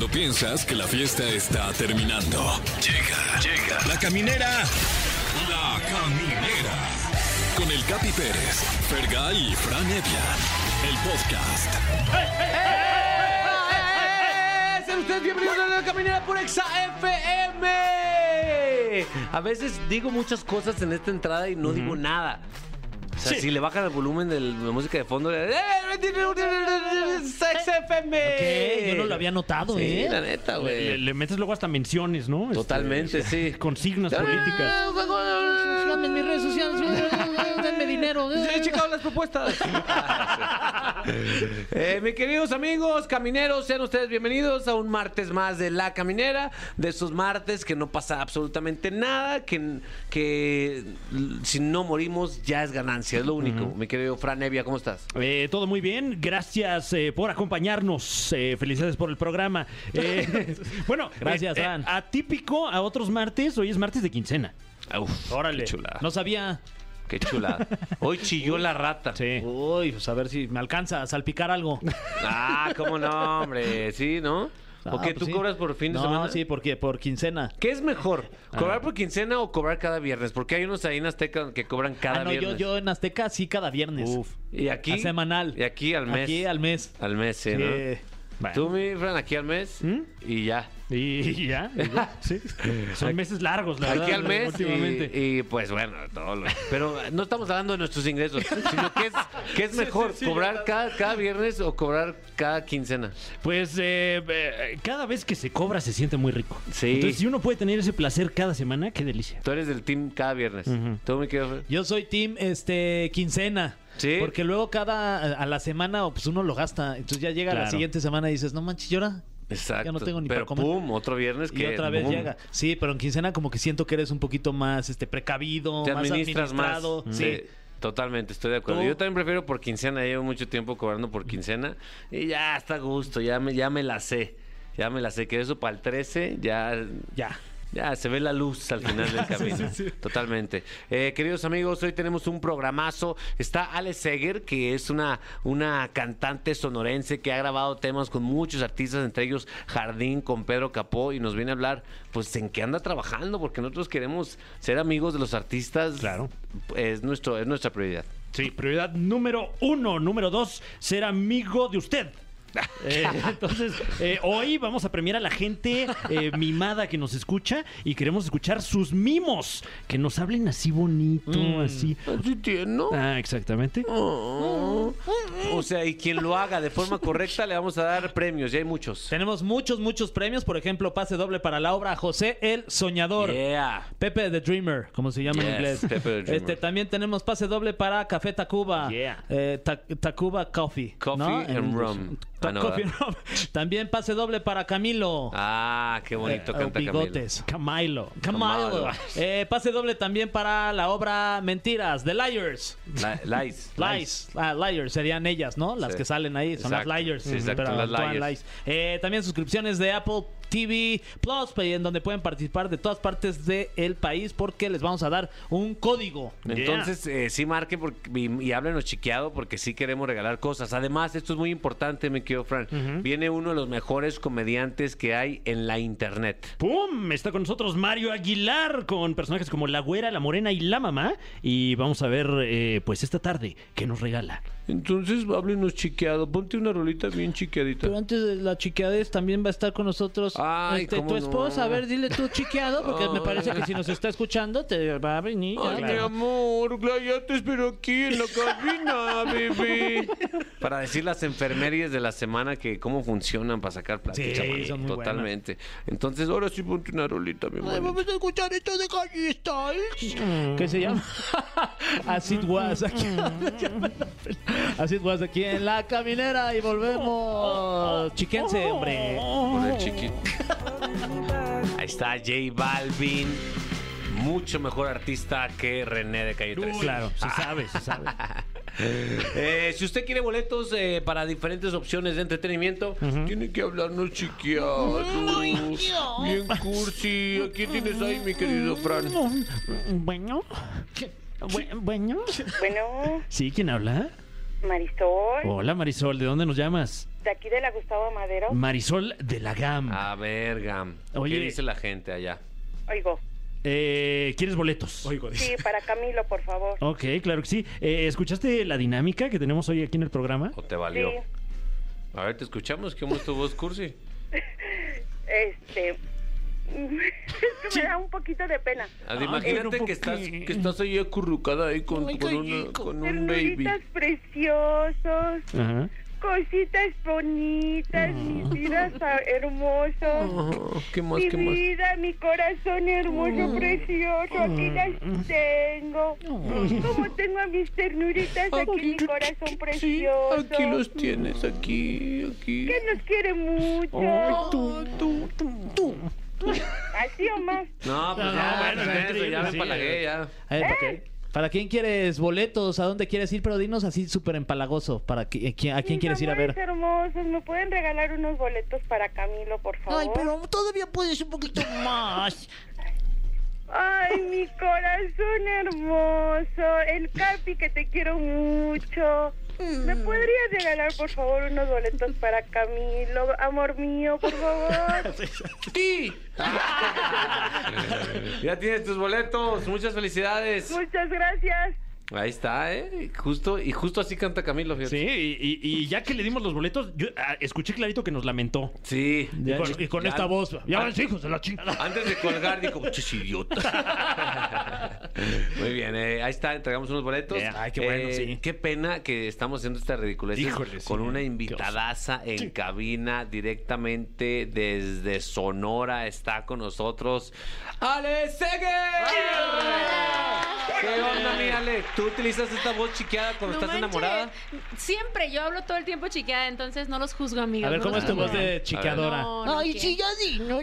Cuando piensas que la fiesta está terminando. Llega, llega. La caminera. La caminera. Con el Capi Pérez, Fergay y Fran Evia. El podcast. Sean ustedes bienvenidos a la caminera por Exa FM. A veces digo muchas cosas en esta entrada y no digo nada. O sea, Sí. si le bajan el volumen de la música de fondo, ¡eh! Exa FM. Yo no lo había notado, Sí, ¿eh? la neta, Le, güey. le metes luego hasta menciones, ¿no? Este, Totalmente, sí. Consignas políticas. Síganme en mis redes sociales, denme dinero. He checado las propuestas. Eh, mis queridos amigos camineros, sean ustedes bienvenidos a un martes más de La Caminera. De esos martes que no pasa absolutamente nada, que, que si no morimos ya es ganancia, es lo único. Mi querido Fran Evia, ¿cómo estás? Eh, todo muy bien, gracias eh, por acompañarnos, eh, felicidades por el programa. Eh, bueno, Gracias, eh, eh, Fran. atípico a otros martes, hoy es martes de quincena. Uf, Órale. Qué chulada. No sabía. Qué chulada. Hoy chilló la rata. Sí. Uy, pues a ver si me alcanza a salpicar algo. Ah, cómo no, hombre. Sí, ¿no? Ah, ¿O qué? pues ¿Tú sí. cobras por fin de no, semana? sí, porque por quincena. ¿Qué es mejor? Ah. ¿Cobrar por quincena o cobrar cada viernes? Porque hay unos ahí en Azteca que cobran cada ah, no, yo, viernes. yo en Azteca sí cada viernes. Uf. Y aquí. A semanal. Y aquí al mes. Aquí al mes. Al mes, sí, Sí. ¿no? Bueno. Tú, mi Fran, aquí al mes ¿Mm? y ya. Y ya, y ya, sí. Son meses largos, la verdad. Aquí al mes últimamente. y, y, pues bueno, todo lo- Pero no estamos hablando de nuestros ingresos, sino que es, que es mejor, cobrar cada, cada viernes o cobrar cada quincena. Pues eh, eh, cada vez que se cobra se siente muy rico. Sí. Entonces, si uno puede tener ese placer cada semana, qué delicia. Tú eres del team cada viernes. Ujú. ¿Tú, mi querido Fran? Yo soy team este quincena. ¿Sí? Porque luego cada a la semana pues uno lo gasta. Entonces ya llega la siguiente semana y dices, no manches, llora. Exacto. Ya no tengo ni Pero para comer. pum, otro viernes Y que. otra vez boom. llega. Sí, pero en quincena como que siento que eres un poquito más este precavido, Te más administras más. administrado. Sí. Totalmente, estoy de acuerdo. ¿Tú? Yo también prefiero por quincena, llevo mucho tiempo cobrando por quincena y ya está a gusto, ya me, ya me la sé. Ya me la sé, que eso para el 13 ya, Ya. Ya se ve la luz al final del camino. Totalmente. Eh, queridos amigos, hoy tenemos un programazo. Está Ale Seger, que es una, una cantante sonorense que ha grabado temas con muchos artistas, entre ellos Jardín con Pedro Capó, y nos viene a hablar, pues, en qué anda trabajando, porque nosotros queremos ser amigos de los artistas. Claro. Es, nuestro, es nuestra prioridad. Sí, prioridad número uno. Número dos, ser amigo de usted. Eh, entonces, eh, hoy vamos a premiar a la gente eh, mimada que nos escucha y queremos escuchar sus mimos. Que nos hablen así bonito, Mm. así. Así tierno. Ah, exactamente. Oh. O sea, y quien lo haga de forma correcta le vamos a dar premios, ya hay muchos. Tenemos muchos, muchos premios. Por ejemplo, pase doble para la obra José el Soñador. Yeah. Pepe the Dreamer, como se llama en inglés. Pepe the Dreamer. Este, también tenemos pase doble para Café Tacuba. Yeah. Eh, Ta- Tacuba Coffee. Coffee ¿no? and En- rum. Ah. También pase doble para Camilo. Ah, qué bonito Eh, canta bigotes. Camilo. Camilo. Camilo. Eh, pase doble también para la obra Mentiras, The Liars. La- Lies. Lies. Ah, liars serían ellas, ¿no? Las Sí. que salen ahí. Son Exacto. las liars. Sí, exacto, pero las liars. lies. Eh, también suscripciones de Apple TV Plus, en donde pueden participar de todas partes del país porque les vamos a dar un código. Entonces, eh, sí marquen porque, y, y háblenos chiqueado porque sí queremos regalar cosas. Además, esto es muy importante, mi querido Fran. Viene uno de los mejores comediantes que hay en la internet. ¡Pum! Está con nosotros Mario Aguilar con personajes como La Güera, La Morena y La Mamá. Y vamos a ver, eh, pues esta tarde, qué nos regala. Entonces, háblenos chiqueado. Ponte una rolita bien chiqueadita. Pero antes de la chiqueadez también va a estar con nosotros Ay, este, tu no. esposa. A ver, dile tú chiqueado, porque me parece que si nos está escuchando te va a venir. Ay, Claro. mi amor, ya te espero aquí en la cabina, bebé. Para decir las enfermerías de la semana que cómo funcionan para sacar plata. Sí, chamaco. son muy Totalmente. Entonces, ahora sí ponte una rolita, mi amor. a escuchar esto de Harry Styles. ¿Qué se llama? As it was aquí. Was aquí en la caminera y volvemos. Chiquense, hombre. Con el chiqui. Ahí está J Balvin. Mucho mejor artista que René de Calle 13. Claro, se sabe, se sabe. Eh, si usted quiere boletos eh, para diferentes opciones de entretenimiento, tiene que hablarnos chiqueado. Bien cursi. ¿A quién tienes ahí, mi querido Fran? Bueno. Bu- Bueno. Bueno, Sí, ¿quién habla? Marisol, Hola Marisol, ¿de dónde nos llamas? De aquí de la Gustavo Madero. Marisol de la GAM. A ver, Gam. Oye. ¿Qué dice la gente allá? Oigo. Eh, ¿Quieres boletos? Sí, para Camilo, por favor. Ok, claro que sí. Eh, ¿Escuchaste la dinámica que tenemos hoy aquí en el programa? ¿O te Sí. valió? A ver, te escuchamos. ¿Cómo es tu voz, Cursi? Este. es que me da un poquito de pena. Ah, Ay, imagínate que ¿por estás, que estás ahí acurrucada ahí con, con, una- con un baby. Ternuritas preciosos, Ajá. Cositas bonitas, mis vidas hermosos. Oh, ¿Qué más, Mi qué más? vida, mi corazón hermoso, precioso, aquí las tengo. Como tengo a mis ternuritas aquí, mi corazón Sí, precioso. aquí los tienes, aquí, aquí. Que nos quiere mucho. tú, tú, tú, tú. Así o más. No, pues No, ya, bueno, eso, ya me sí. empalagué, ya. A ver, ¿para, qué- ¿para quién quieres boletos? ¿A dónde quieres ir? Pero dinos así súper empalagoso. ¿Para qui- a quién, a quién Mis quieres ir a ver? hermosos, ¿me pueden regalar unos boletos para Camilo, por favor? Ay, pero todavía puedes un poquito más. Ay, mi corazón hermoso, el Capi que te quiero mucho. ¿Me Mm. podrías regalar, por favor, unos boletos para Camilo, amor mío, por favor? Sí. ya tienes tus boletos. Muchas felicidades. Muchas gracias. Ahí está, ¿eh? Justo, y justo así canta Camilo, fíjate. Sí, y, y- y ya que le dimos los boletos, yo ah, escuché clarito que nos lamentó. Sí. Y con, y con Ya- esta voz. Ya van hijos de la chingada. Antes de colgar, dijo, chis idiota. Muy bien, eh, ahí está, entregamos unos boletos. Yeah, ay, qué bueno, Eh, sí. Qué pena que estamos haciendo esta ridiculez Híjole, sí, con una invitadaza en cabina directamente desde Sonora. Está con nosotros Ale Seger. ¿Qué onda, mi Ale? ¿Tú utilizas esta voz chiqueada cuando No estás manches. enamorada? Siempre, yo hablo todo el tiempo chiqueada, entonces no los juzgo, amigos. A ver, no ¿cómo los es tu voz de chiqueadora? No, no Ay, sí, ya di, ¿no?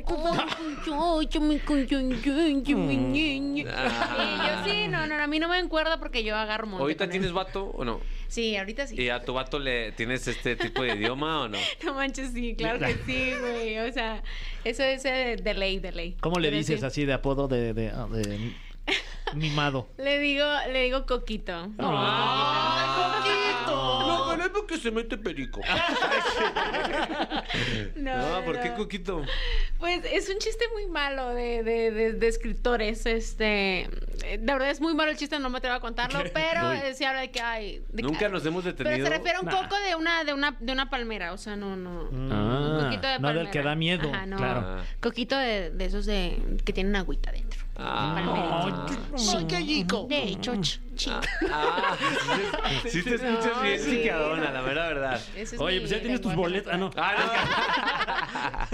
Yo. Sí, no, no, a mí no me encuerda porque yo agarro monte ¿Ahorita tienes él. vato o no? Sí, ahorita sí. ¿Y a tu vato le tienes este tipo de idioma o no? No manches, sí, claro que sí, güey. O sea, eso es eh, de ley, de ley. ¿Cómo le Pero dices sí. así de apodo de, de- ah, de mimado? Le digo, le digo coquito. No, bueno, es porque se mete perico. No, ¿por qué no. Coquito? Pues es un chiste muy malo de, de, de- de escritores. Este, de verdad es muy malo el chiste, no me atrevo a contarlo, pero eh, sí habla de que hay. de que- Nunca nos hemos Pero detenido. se refiere a un Nah. coco de una, de una, de una palmera, o sea, no, no. Ah, coquito de no del palmera. que da miedo. Ajá, no. Claro. Ah. Coquito de, de esos de que tienen agüita dentro. Ah. Qué rico. De hecho, ch- ch- Ah, sí, te escuchas bien sí. chiqueadona, la mera verdad. ese es Oye, mi pues ya tienes tus lenguaje boletos. Ah, no. Ah,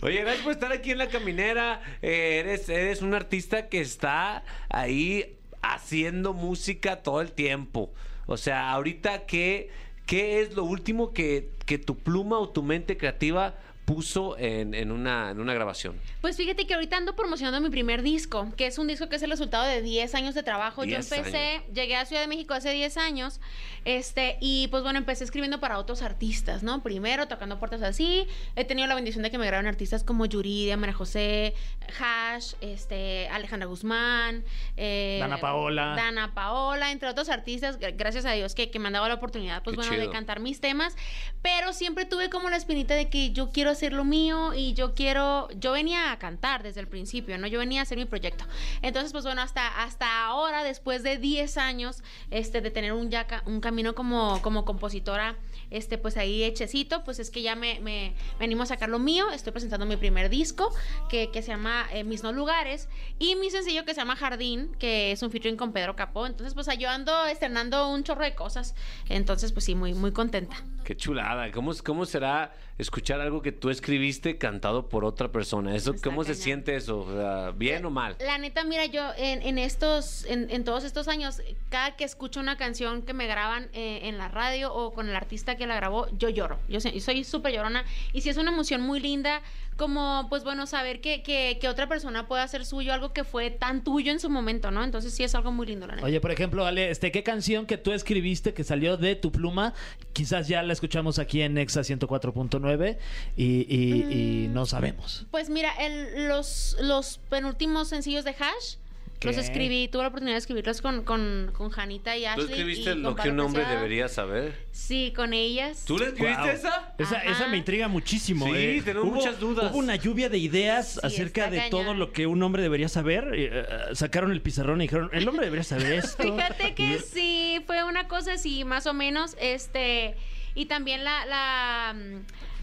no. Oye, gracias por estar aquí en la caminera. Eh, eres, eres un artista que está ahí haciendo música todo el tiempo. O sea, ahorita, ¿qué, qué es lo último que, que tu pluma o tu mente creativa puso en, en una, en una grabación? Pues fíjate que ahorita ando promocionando mi primer disco, que es un disco que es el resultado de 10 años de trabajo. Yo 10 empecé, llegué a Ciudad de México hace 10 años, este, y pues bueno, empecé escribiendo para otros artistas, ¿no? Primero tocando puertas así, he tenido la bendición de que me graben artistas como Yuridia, María José, Hash, este, Alejandra Guzmán, eh, Dana Paola. Dana Paola, entre otros artistas, gra- gracias a Dios que, que me han dado la oportunidad, pues Qué bueno, de cantar mis temas, pero siempre tuve como la espinita de que yo quiero hacer lo mío y yo quiero, yo venía a cantar desde el principio, ¿no? Yo venía a hacer mi proyecto. Entonces, pues bueno, hasta, hasta ahora, después de 10 años, este, de tener un, ya un camino como, como compositora, este, pues ahí hechecito, pues es que ya me, me, me animo a sacar lo mío, estoy presentando mi primer disco, que, que se llama eh, Mis No Lugares, y mi sencillo que se llama Jardín, que es un featuring con Pedro Capó, entonces pues yo ando estrenando un chorro de cosas, entonces pues sí, muy, muy contenta. Qué chulada. ¿Cómo, ¿Cómo será escuchar algo que tú escribiste cantado por otra persona? Eso, Está ¿Cómo se siente eso? O sea, ¿Bien o mal? La neta, mira, yo en, en estos, en, en todos estos años, cada que escucho una canción que me graban eh, en la radio o con el artista que la grabó, yo lloro. Yo, yo soy súper llorona. Y si es una emoción muy linda, como, pues bueno, saber que, que, que otra persona puede hacer suyo algo que fue tan tuyo en su momento, ¿no? Entonces sí es algo muy lindo, la neta. Oye, por ejemplo, Ale, este, ¿qué canción que tú escribiste que salió de tu pluma? Quizás ya la escuchamos aquí en Nexa 104.9 y, y- y no sabemos. Pues mira, el- los, los penúltimos sencillos de Hash. Los escribí, tuve la oportunidad de escribirlos con, con, con Janita y ¿Tú Ashley. escribiste y lo que un hombre debería saber? Sí, con ellas. ¿Tú le escribiste Wow. esa? Esa, Ajá. esa me intriga muchísimo. Sí, eh. tenemos Hubo- muchas dudas. Hubo una lluvia de ideas Sí, acerca de todo lo que un hombre debería saber. eh, sacaron el pizarrón y dijeron, el hombre debería saber esto. Fíjate que sí, fue una cosa así, más o menos. Este, y también la, la,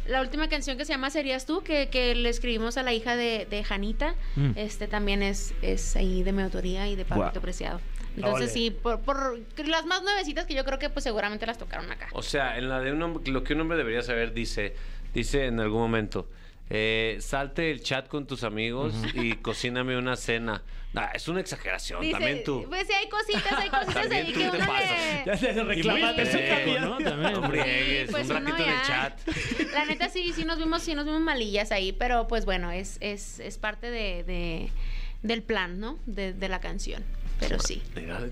la última canción que se llama Serías tú, que, que le escribimos a la hija de, de Janita, Mm. este también es, es ahí de mi autoría y de Pablito. Preciado. Entonces Ole. sí, por, por las más nuevecitas que yo creo que pues seguramente las tocaron acá. O sea, en la de un hombre, lo que un hombre debería saber dice, dice en algún momento, eh, salte el chat con tus amigos y cocíname una cena. Ah, es una exageración, Dice, también tú. Pues sí, hay cositas, hay cositas También ahí que te uno le... Ya se Y muy reclamaste su. ¿no? También. No friegues, pues un ratito ya- chat. La neta sí, sí nos vimos, sí nos vimos malillas ahí, pero pues bueno, es, es, es parte de, de- del plan, ¿no? De, de la canción. Pero sí.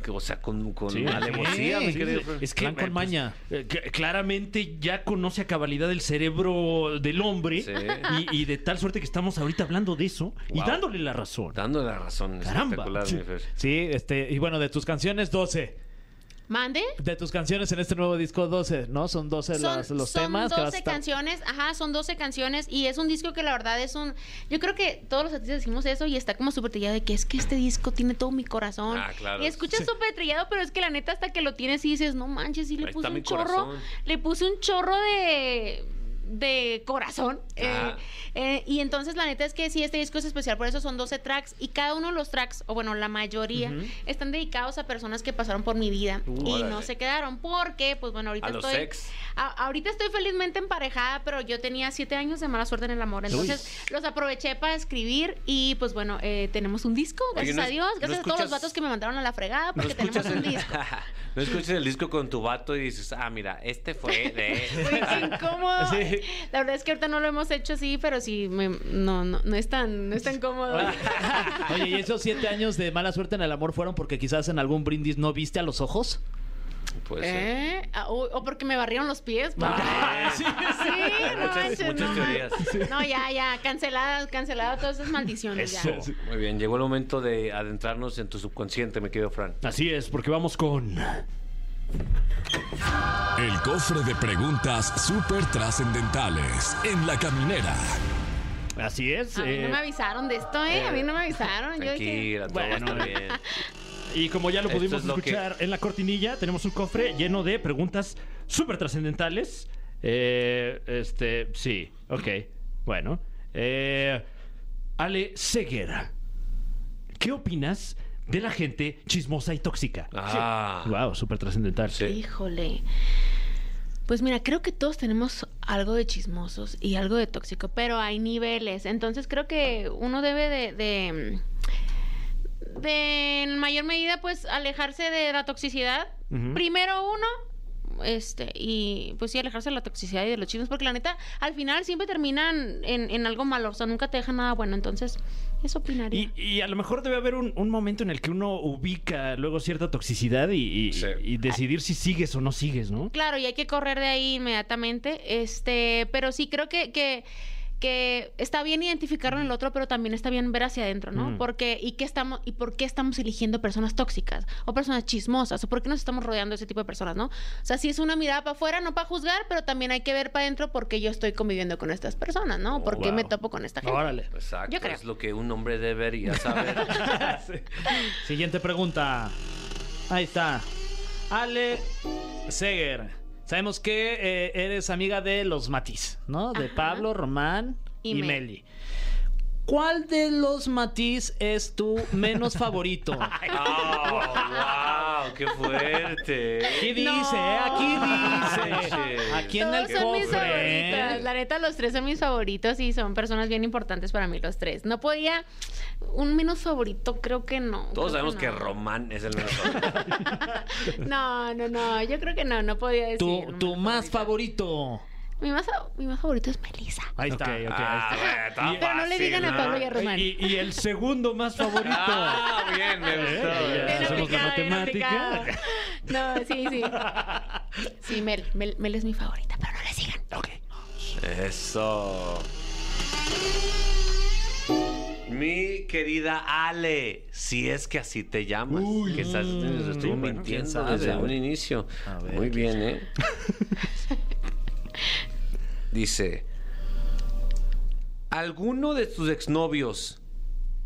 O sea, con, con Sí, alevosía, sí, mi querido. Es que con pues, maña. eh, claramente ya conoce a cabalidad el cerebro del hombre Sí. y, y de tal suerte que estamos ahorita hablando de eso y dándole la razón. Dando la razón. Caramba. Espectacular, Sí. mi Fer. Sí, este, y bueno, de tus canciones 12. ¿Mande? De tus canciones en este nuevo disco 12, ¿no? Son 12 Son, las- los son temas. que vas a 12 estar- canciones, ajá, son 12 canciones y es un disco que la verdad es un... Yo creo que todos los artistas decimos eso y está como súper trillado de que es que este disco tiene todo mi corazón. Ah, claro. Y escuchas súper trillado, pero es que la neta hasta que lo tienes y dices, no manches, sí le Ahí puse un chorro, corazón. le puse un chorro de de corazón eh, Ah. eh, y entonces la neta es que sí este disco es especial por eso son 12 tracks y cada uno de los tracks o bueno la mayoría están dedicados a personas que pasaron por mi vida y Órale. no se quedaron porque pues bueno ahorita A los estoy ex. a- ahorita estoy felizmente emparejada, pero yo tenía siete años de mala suerte en el amor. Entonces los aproveché para escribir y pues bueno, eh, tenemos un disco, Oye, gracias ¿no a Dios. no Gracias a todos los vatos que me mandaron a la fregada No porque tenemos un el, disco. no escuchas el disco con tu vato y dices, ah, mira, este fue de... Qué incómodo. Sí. La verdad es que ahorita no lo hemos hecho así, pero sí, me- no, no, no es tan, no es tan cómodo. Oye, ¿y esos siete años de mala suerte en el amor fueron porque quizás en algún brindis no viste a los ojos? Puede ser. ¿Eh? Ah, O, o porque me barrieron los pies. porque- Ah, sí, Hay no muchas, manches, muchas no. teorías. No, ya, ya, cancelada, cancelada todas esas maldiciones. ya. Muy bien, llegó el momento de adentrarnos en tu subconsciente, me querido Fran. Así es, porque vamos con... El cofre de preguntas súper trascendentales en la caminera. Así es. A mí eh, no me avisaron de esto, ¿eh? A mí no me avisaron. Yo dije, Bueno, bien. Y como ya lo pudimos es lo que- escuchar en la cortinilla, tenemos un cofre lleno de preguntas súper trascendentales. Eh, este, sí, ok. Bueno. Eh, Ale Ceguera, ¿qué opinas de la gente chismosa y tóxica? Ah. Wow, súper trascendental. Sí. híjole. Pues mira, creo que todos tenemos algo de chismosos y algo de tóxico, pero hay niveles. Entonces creo que uno debe de, de, de en mayor medida, pues, alejarse de la toxicidad. Primero uno, este, y pues sí, alejarse de la toxicidad y de los chismes, porque la neta, al final siempre terminan en, en algo malo, o sea, nunca te dejan nada bueno. Entonces, eso opinaría. Y, y a lo mejor debe haber un, un momento en el que uno ubica luego cierta toxicidad y, y- Sí. y decidir si sigues o no sigues, ¿no? Claro, y hay que correr de ahí inmediatamente. Este, pero sí creo que, que, que está bien identificarlo en el otro, pero también está bien ver hacia adentro, ¿no? Mm. Porque, y qué estamos, y por qué estamos eligiendo personas tóxicas, o personas chismosas, o por qué nos estamos rodeando de ese tipo de personas, ¿no? O sea, sí es una mirada para afuera, no para juzgar, pero también hay que ver para adentro por qué yo estoy conviviendo con estas personas, ¿no? ¿Por qué wow. me topo con esta gente? Órale. Exacto, Yo creo. es lo que un hombre debería saber. Siguiente pregunta. Ahí está. Ale Seger. Sabemos que eh, eres amiga de los Matiz, ¿no? De Ajá. Pablo, Román y, Y Mel. Meli. ¿Cuál de los Matiz es tu menos favorito? ¡Oh, wow! ¡Qué fuerte! Aquí dice, No. ¿eh? Aquí dice. Aquí en el Todos son mis favoritas. La neta, los tres son mis favoritos y son personas bien importantes para mí, los tres. No podía. Un menos favorito, creo que no. Todos sabemos que no. Román es el menos favorito. No, no, no. Yo creo que no, no podía decir. Tu, más favorito. Mi más, mi más favorito es Melissa. Ahí está. Ok, ok, Ah, ahí está. bueno, está Pero no le digan a. Pablo y a Román. Y, y el segundo más favorito. Ah, bien, me gustó. Eh, ya Bien hacemos la matemática. No, sí, sí. Sí, Mel, Mel. Mel es mi favorita, pero no le sigan. Ok. Eso. Mi querida Ale, si es que así te llamas, que estás, estuvo quién mintiendo desde un inicio. Muy bien, ¿eh? Dice, ¿alguno de tus exnovios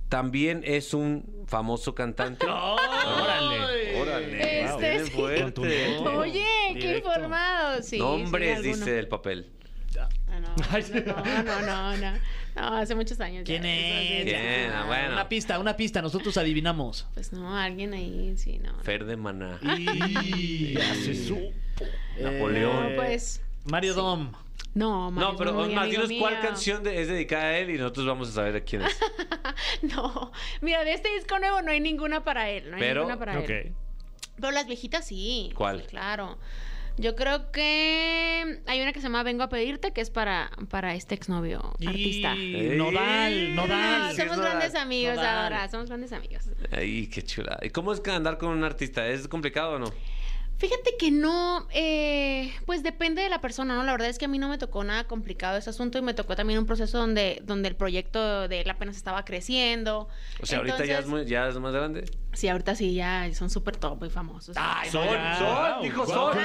también es un famoso cantante? Órale. Órale, Este, viene sí. fuerte. Oye, qué Directo. informado. Sí, Nombres, sí, dice el papel. Ah, no, sí. no, no, no, no. No, hace muchos años. ya, ¿Quién sí, es? ya. Bien, ah, bueno. Una pista, una pista, nosotros adivinamos. Pues no, alguien ahí, sí, no. no. Fer de Maná. Y Ya se supo. Napoleón. No, pues. Mario Dom. No, No, pero muy más amigo dinos cuál canción de- es dedicada a él y nosotros vamos a saber a quién es. No, mira, de este disco nuevo no hay ninguna para él. No hay Pero- ninguna para Ok. él. Pero las viejitas sí. ¿Cuál? sí, claro. Yo creo que hay una que se llama Vengo a pedirte, que es para, para este exnovio artista. Y. Nodal, No, Nodal. Sí, es somos Nodal. grandes amigos Nodal. ahora, somos grandes amigos. Ay, qué chula. ¿Y cómo es que andar con un artista? ¿Es complicado o no? Fíjate que no, eh, pues depende de la persona, ¿no? La verdad es que a mí no me tocó nada complicado ese asunto y me tocó también un proceso donde, donde el proyecto de él apenas estaba creciendo. O sea, ahorita ya es, muy- ya es más grande. Sí, ahorita sí, ya son súper top y famosos. Ay, Son, ya. son, Wow, dijo wow. son.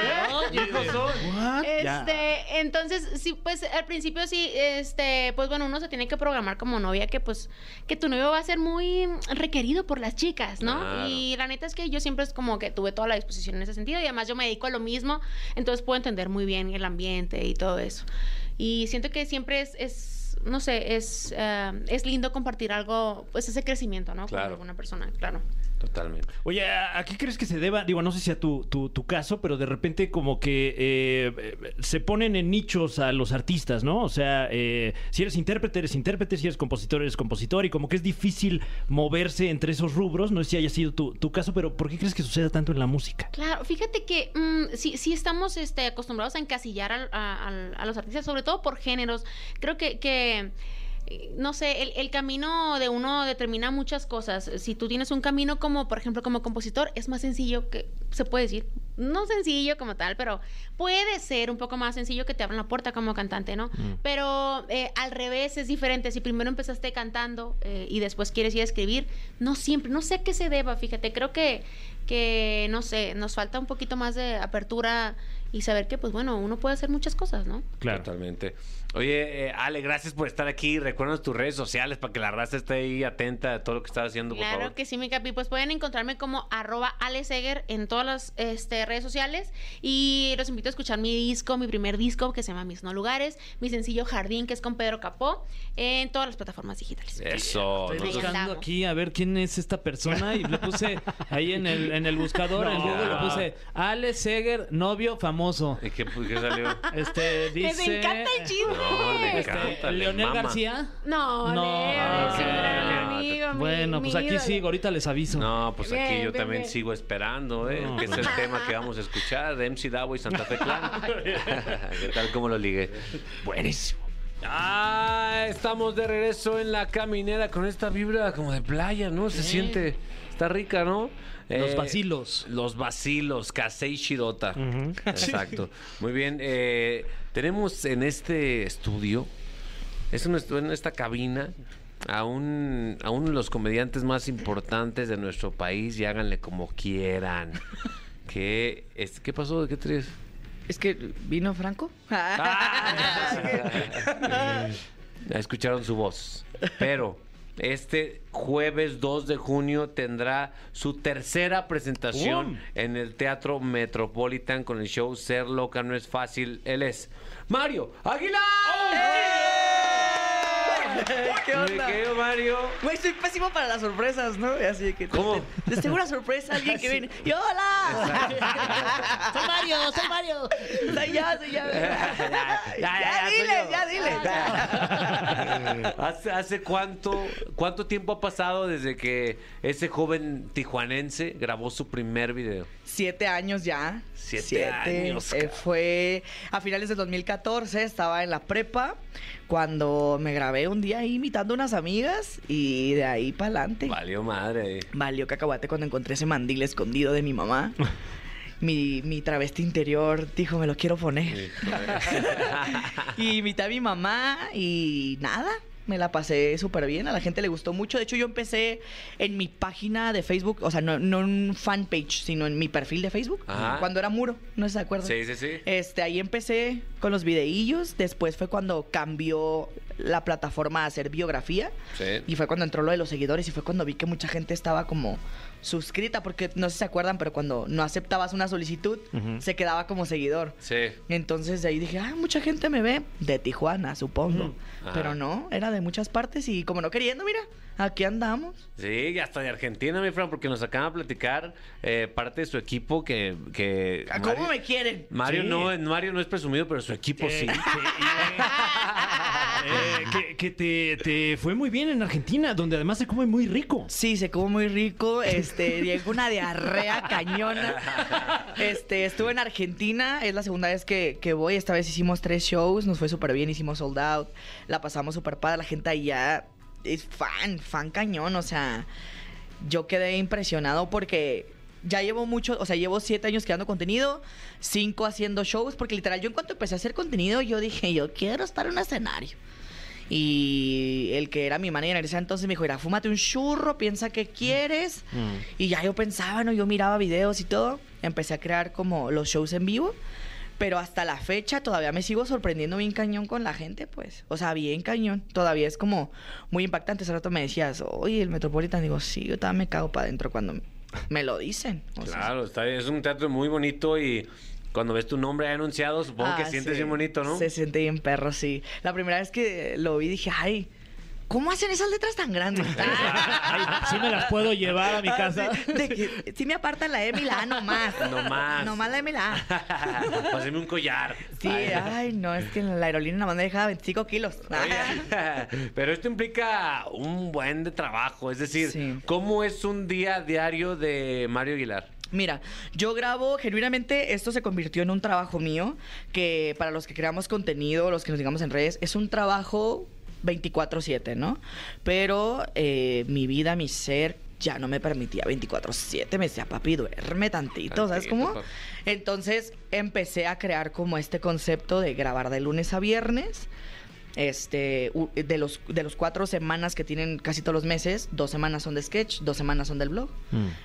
Dijo son. What? Este, entonces, sí, pues al principio sí, este, pues bueno, uno se tiene que programar como novia que pues, que tu novio va a ser muy requerido por las chicas, ¿no? Claro. Y la neta es que yo siempre es como que tuve toda la disposición en ese sentido y además yo me dedico a lo mismo, entonces puedo entender muy bien el ambiente y todo eso. Y siento que siempre es, es no sé, es, eh, es lindo compartir algo, pues ese crecimiento, ¿no? Claro. Con alguna persona, claro. Totalmente. Oye, ¿a qué crees que se deba? Digo, no sé si sea tu, tu, tu caso, pero de repente como que eh, se ponen en nichos a los artistas, ¿no? O sea, eh, si eres intérprete, eres intérprete, si eres compositor, eres compositor, y como que es difícil moverse entre esos rubros. No sé si haya sido tu, tu caso, pero ¿por qué crees que suceda tanto en la música? Claro, fíjate que mm, sí, sí estamos este, acostumbrados a encasillar a, a los artistas, sobre todo por géneros. Creo que, que, no sé, el, el camino de uno determina muchas cosas. Si tú tienes un camino como, por ejemplo, como compositor, es más sencillo que, se puede decir, no sencillo como tal, pero puede ser un poco más sencillo que te abran la puerta como cantante, ¿no? Pero eh, al revés es diferente. Si primero empezaste cantando eh, y después quieres ir a escribir, no siempre, no sé a qué se deba, fíjate, creo que, que no sé, nos falta un poquito más de apertura y saber que, pues bueno, uno puede hacer muchas cosas, ¿no? Totalmente. Oye, eh, Ale, gracias por estar aquí. Recuerda tus redes sociales para que la raza esté ahí atenta a todo lo que estás haciendo, por Claro favor. que sí, mi capi. Pues pueden encontrarme como arroba aleseger en todas las este, redes sociales. Y los invito a escuchar mi disco, mi primer disco, que se llama Mis No Lugares. Mi sencillo Jardín, que es con Pedro Capó, en todas las plataformas digitales. Eso. Estoy nosotros- buscando aquí a ver quién es esta persona y le puse ahí en el, en el buscador, en No. Google, le puse Ale Seger, novio famoso. ¿Y qué, qué salió? Este dice. Les encanta el chisme. No, le este, encanta, le Leonel mama. García. No, No, Leo, es un ok, gran ok. amigo, mi- Bueno, mi pues aquí ídolo. sigo, ahorita les aviso. No, pues aquí Bien, yo bien, también bien. sigo esperando, ¿eh? No, que es el tema que vamos a escuchar de MC Davo y Santa Fe Clan. ¿Qué tal cómo lo ligué? Buenísimo. Ah, estamos de regreso en la caminera con esta vibra como de playa, ¿no? Se siente, está rica, ¿no? Los Eh, vacilos. Los vacilos, Kasei Shirota. Exacto. Muy bien. eh, tenemos en este estudio, es un estu- en esta cabina, a, un, a uno de los comediantes más importantes de nuestro país y háganle como quieran. ¿Qué, es, ¿qué pasó? ¿De qué traes? Es que vino Franco. Ah, escucharon su voz. Pero este jueves 2 de junio tendrá su tercera presentación en el Teatro Metropolitan con el show Ser Loca No Es Fácil. Él es Mario Aguilar. ¿Qué onda? querido Mario. Güey, soy pésimo para las sorpresas, ¿no? Así que. ¿Cómo? Les tengo una sorpresa, alguien que viene. ¡Y hola! ¡Soy Mario! ¡Soy Mario! Soy yo, soy yo. ya, ya, diles, ya diles. ¿Hace, hace cuánto, cuánto tiempo ha pasado desde que ese joven tijuanense grabó su primer video? Siete años ya. Siete años, Eh, fue a finales de 2014, estaba en la prepa, cuando me grabé un día ahí imitando unas amigas y de ahí para adelante. Valió madre. Valió cacahuate cuando encontré ese mandil escondido de mi mamá. Mi, mi travesti interior dijo, me lo quiero poner. y imité a mi mamá y nada. Me la pasé súper bien, a la gente le gustó mucho. De hecho, yo empecé en mi página de Facebook, o sea, no, no en fanpage, sino en mi perfil de Facebook, Ajá. cuando era muro, no se acuerdan. Sí, sí, sí. Este, ahí empecé con los videillos, después fue cuando cambió la plataforma a hacer biografía. Sí. Y fue cuando entró lo de los seguidores y fue cuando vi que mucha gente estaba como suscrita, porque no sé si se acuerdan, pero cuando no aceptabas una solicitud, se quedaba como seguidor. Sí. Entonces de ahí dije, ah, mucha gente me ve de Tijuana, supongo. Pero no, era de muchas partes y como no queriendo, mira, aquí andamos. Sí, y hasta de Argentina, mi Fran, porque nos acaban de platicar eh, parte de su equipo que... que ¿Cómo Mario- me quieren? Mario, Sí. no, Mario no es presumido, pero su equipo Eh, sí. Eh, que que te, te fue muy bien en Argentina, donde además se come muy rico. Sí, se come muy rico. Este, llegó una diarrea cañona. Este, estuve en Argentina, es la segunda vez que, que voy. Esta vez hicimos tres shows, nos fue súper bien, hicimos sold out, la pasamos súper padre. La gente allá es fan, fan cañón. O sea, yo quedé impresionado porque ya llevo mucho, o sea, llevo siete años creando contenido, cinco haciendo shows, porque literal, yo en cuanto empecé a hacer contenido, yo dije, yo quiero estar en un escenario. Y el que era mi manager en ese entonces me dijo, mira, fúmate un churro, piensa qué quieres. Y ya yo pensaba, ¿no? Yo miraba videos y todo. Empecé a crear como los shows en vivo. Pero hasta la fecha todavía me sigo sorprendiendo bien cañón con la gente, pues. O sea, bien cañón. Todavía es como muy impactante. Hace rato me decías, oye, el Metropolitan. Digo, sí, yo todavía me cago para adentro cuando me lo dicen. O sea, Claro, está, es un teatro muy bonito y cuando ves tu nombre anunciado, supongo que Ah, sientes sí. bien bonito, ¿no? Se siente bien perro, sí. La primera vez que lo vi dije, ay, ¿cómo hacen esas letras tan grandes? Ay, sí me las puedo llevar a mi casa. Sí, de que sí me apartan la M y la A nomás. Nomás. Nomás la M y la A. Pásame un collar. Sí, ay, no, es que la aerolínea nada más me dejaba 25 kilos. Oye, Pero esto implica un buen de trabajo. Es decir, Sí. ¿cómo es un día diario de Mario Aguilar? Mira, yo grabo, genuinamente esto se convirtió en un trabajo mío, que para los que creamos contenido, los que nos digamos en redes, es un trabajo 24/7, ¿no? Pero eh, mi vida, mi ser, ya no me permitía 24/7, me decía, papi, duerme tantito, ¿sabes cómo? papi. Entonces empecé a crear como este concepto de grabar de lunes a viernes. Este, de los, de los cuatro semanas que tienen casi todos los meses, dos semanas son de sketch, dos semanas son del blog.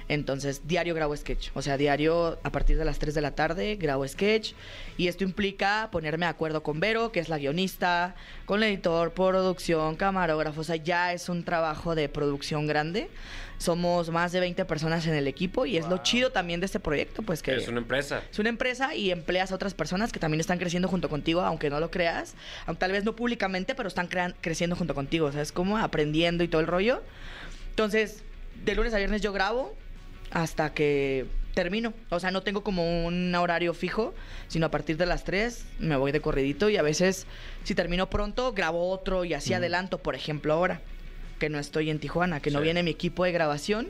Entonces, diario grabo sketch. O sea, diario a partir de las 3 de la tarde grabo sketch. Y esto implica ponerme de acuerdo con Vero, que es la guionista, con el editor, producción, camarógrafo. O sea, ya es un trabajo de producción grande. Somos más de 20 personas en el equipo y es lo chido también de este proyecto, pues que... Es una empresa. Es una empresa y empleas a otras personas que también están creciendo junto contigo, aunque no lo creas. Aunque tal vez no públicamente, pero están crean- creciendo junto contigo. O sea, es como aprendiendo y todo el rollo. Entonces, de lunes a viernes yo grabo hasta que termino. O sea, no tengo como un horario fijo, sino a partir de las 3 me voy de corridito y a veces, si termino pronto, grabo otro y así adelanto. Por ejemplo, ahora que no estoy en Tijuana, que no Sí. viene mi equipo de grabación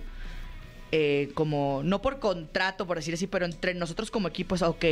eh, como, no por contrato, por decir así, pero entre nosotros como equipo es, ok,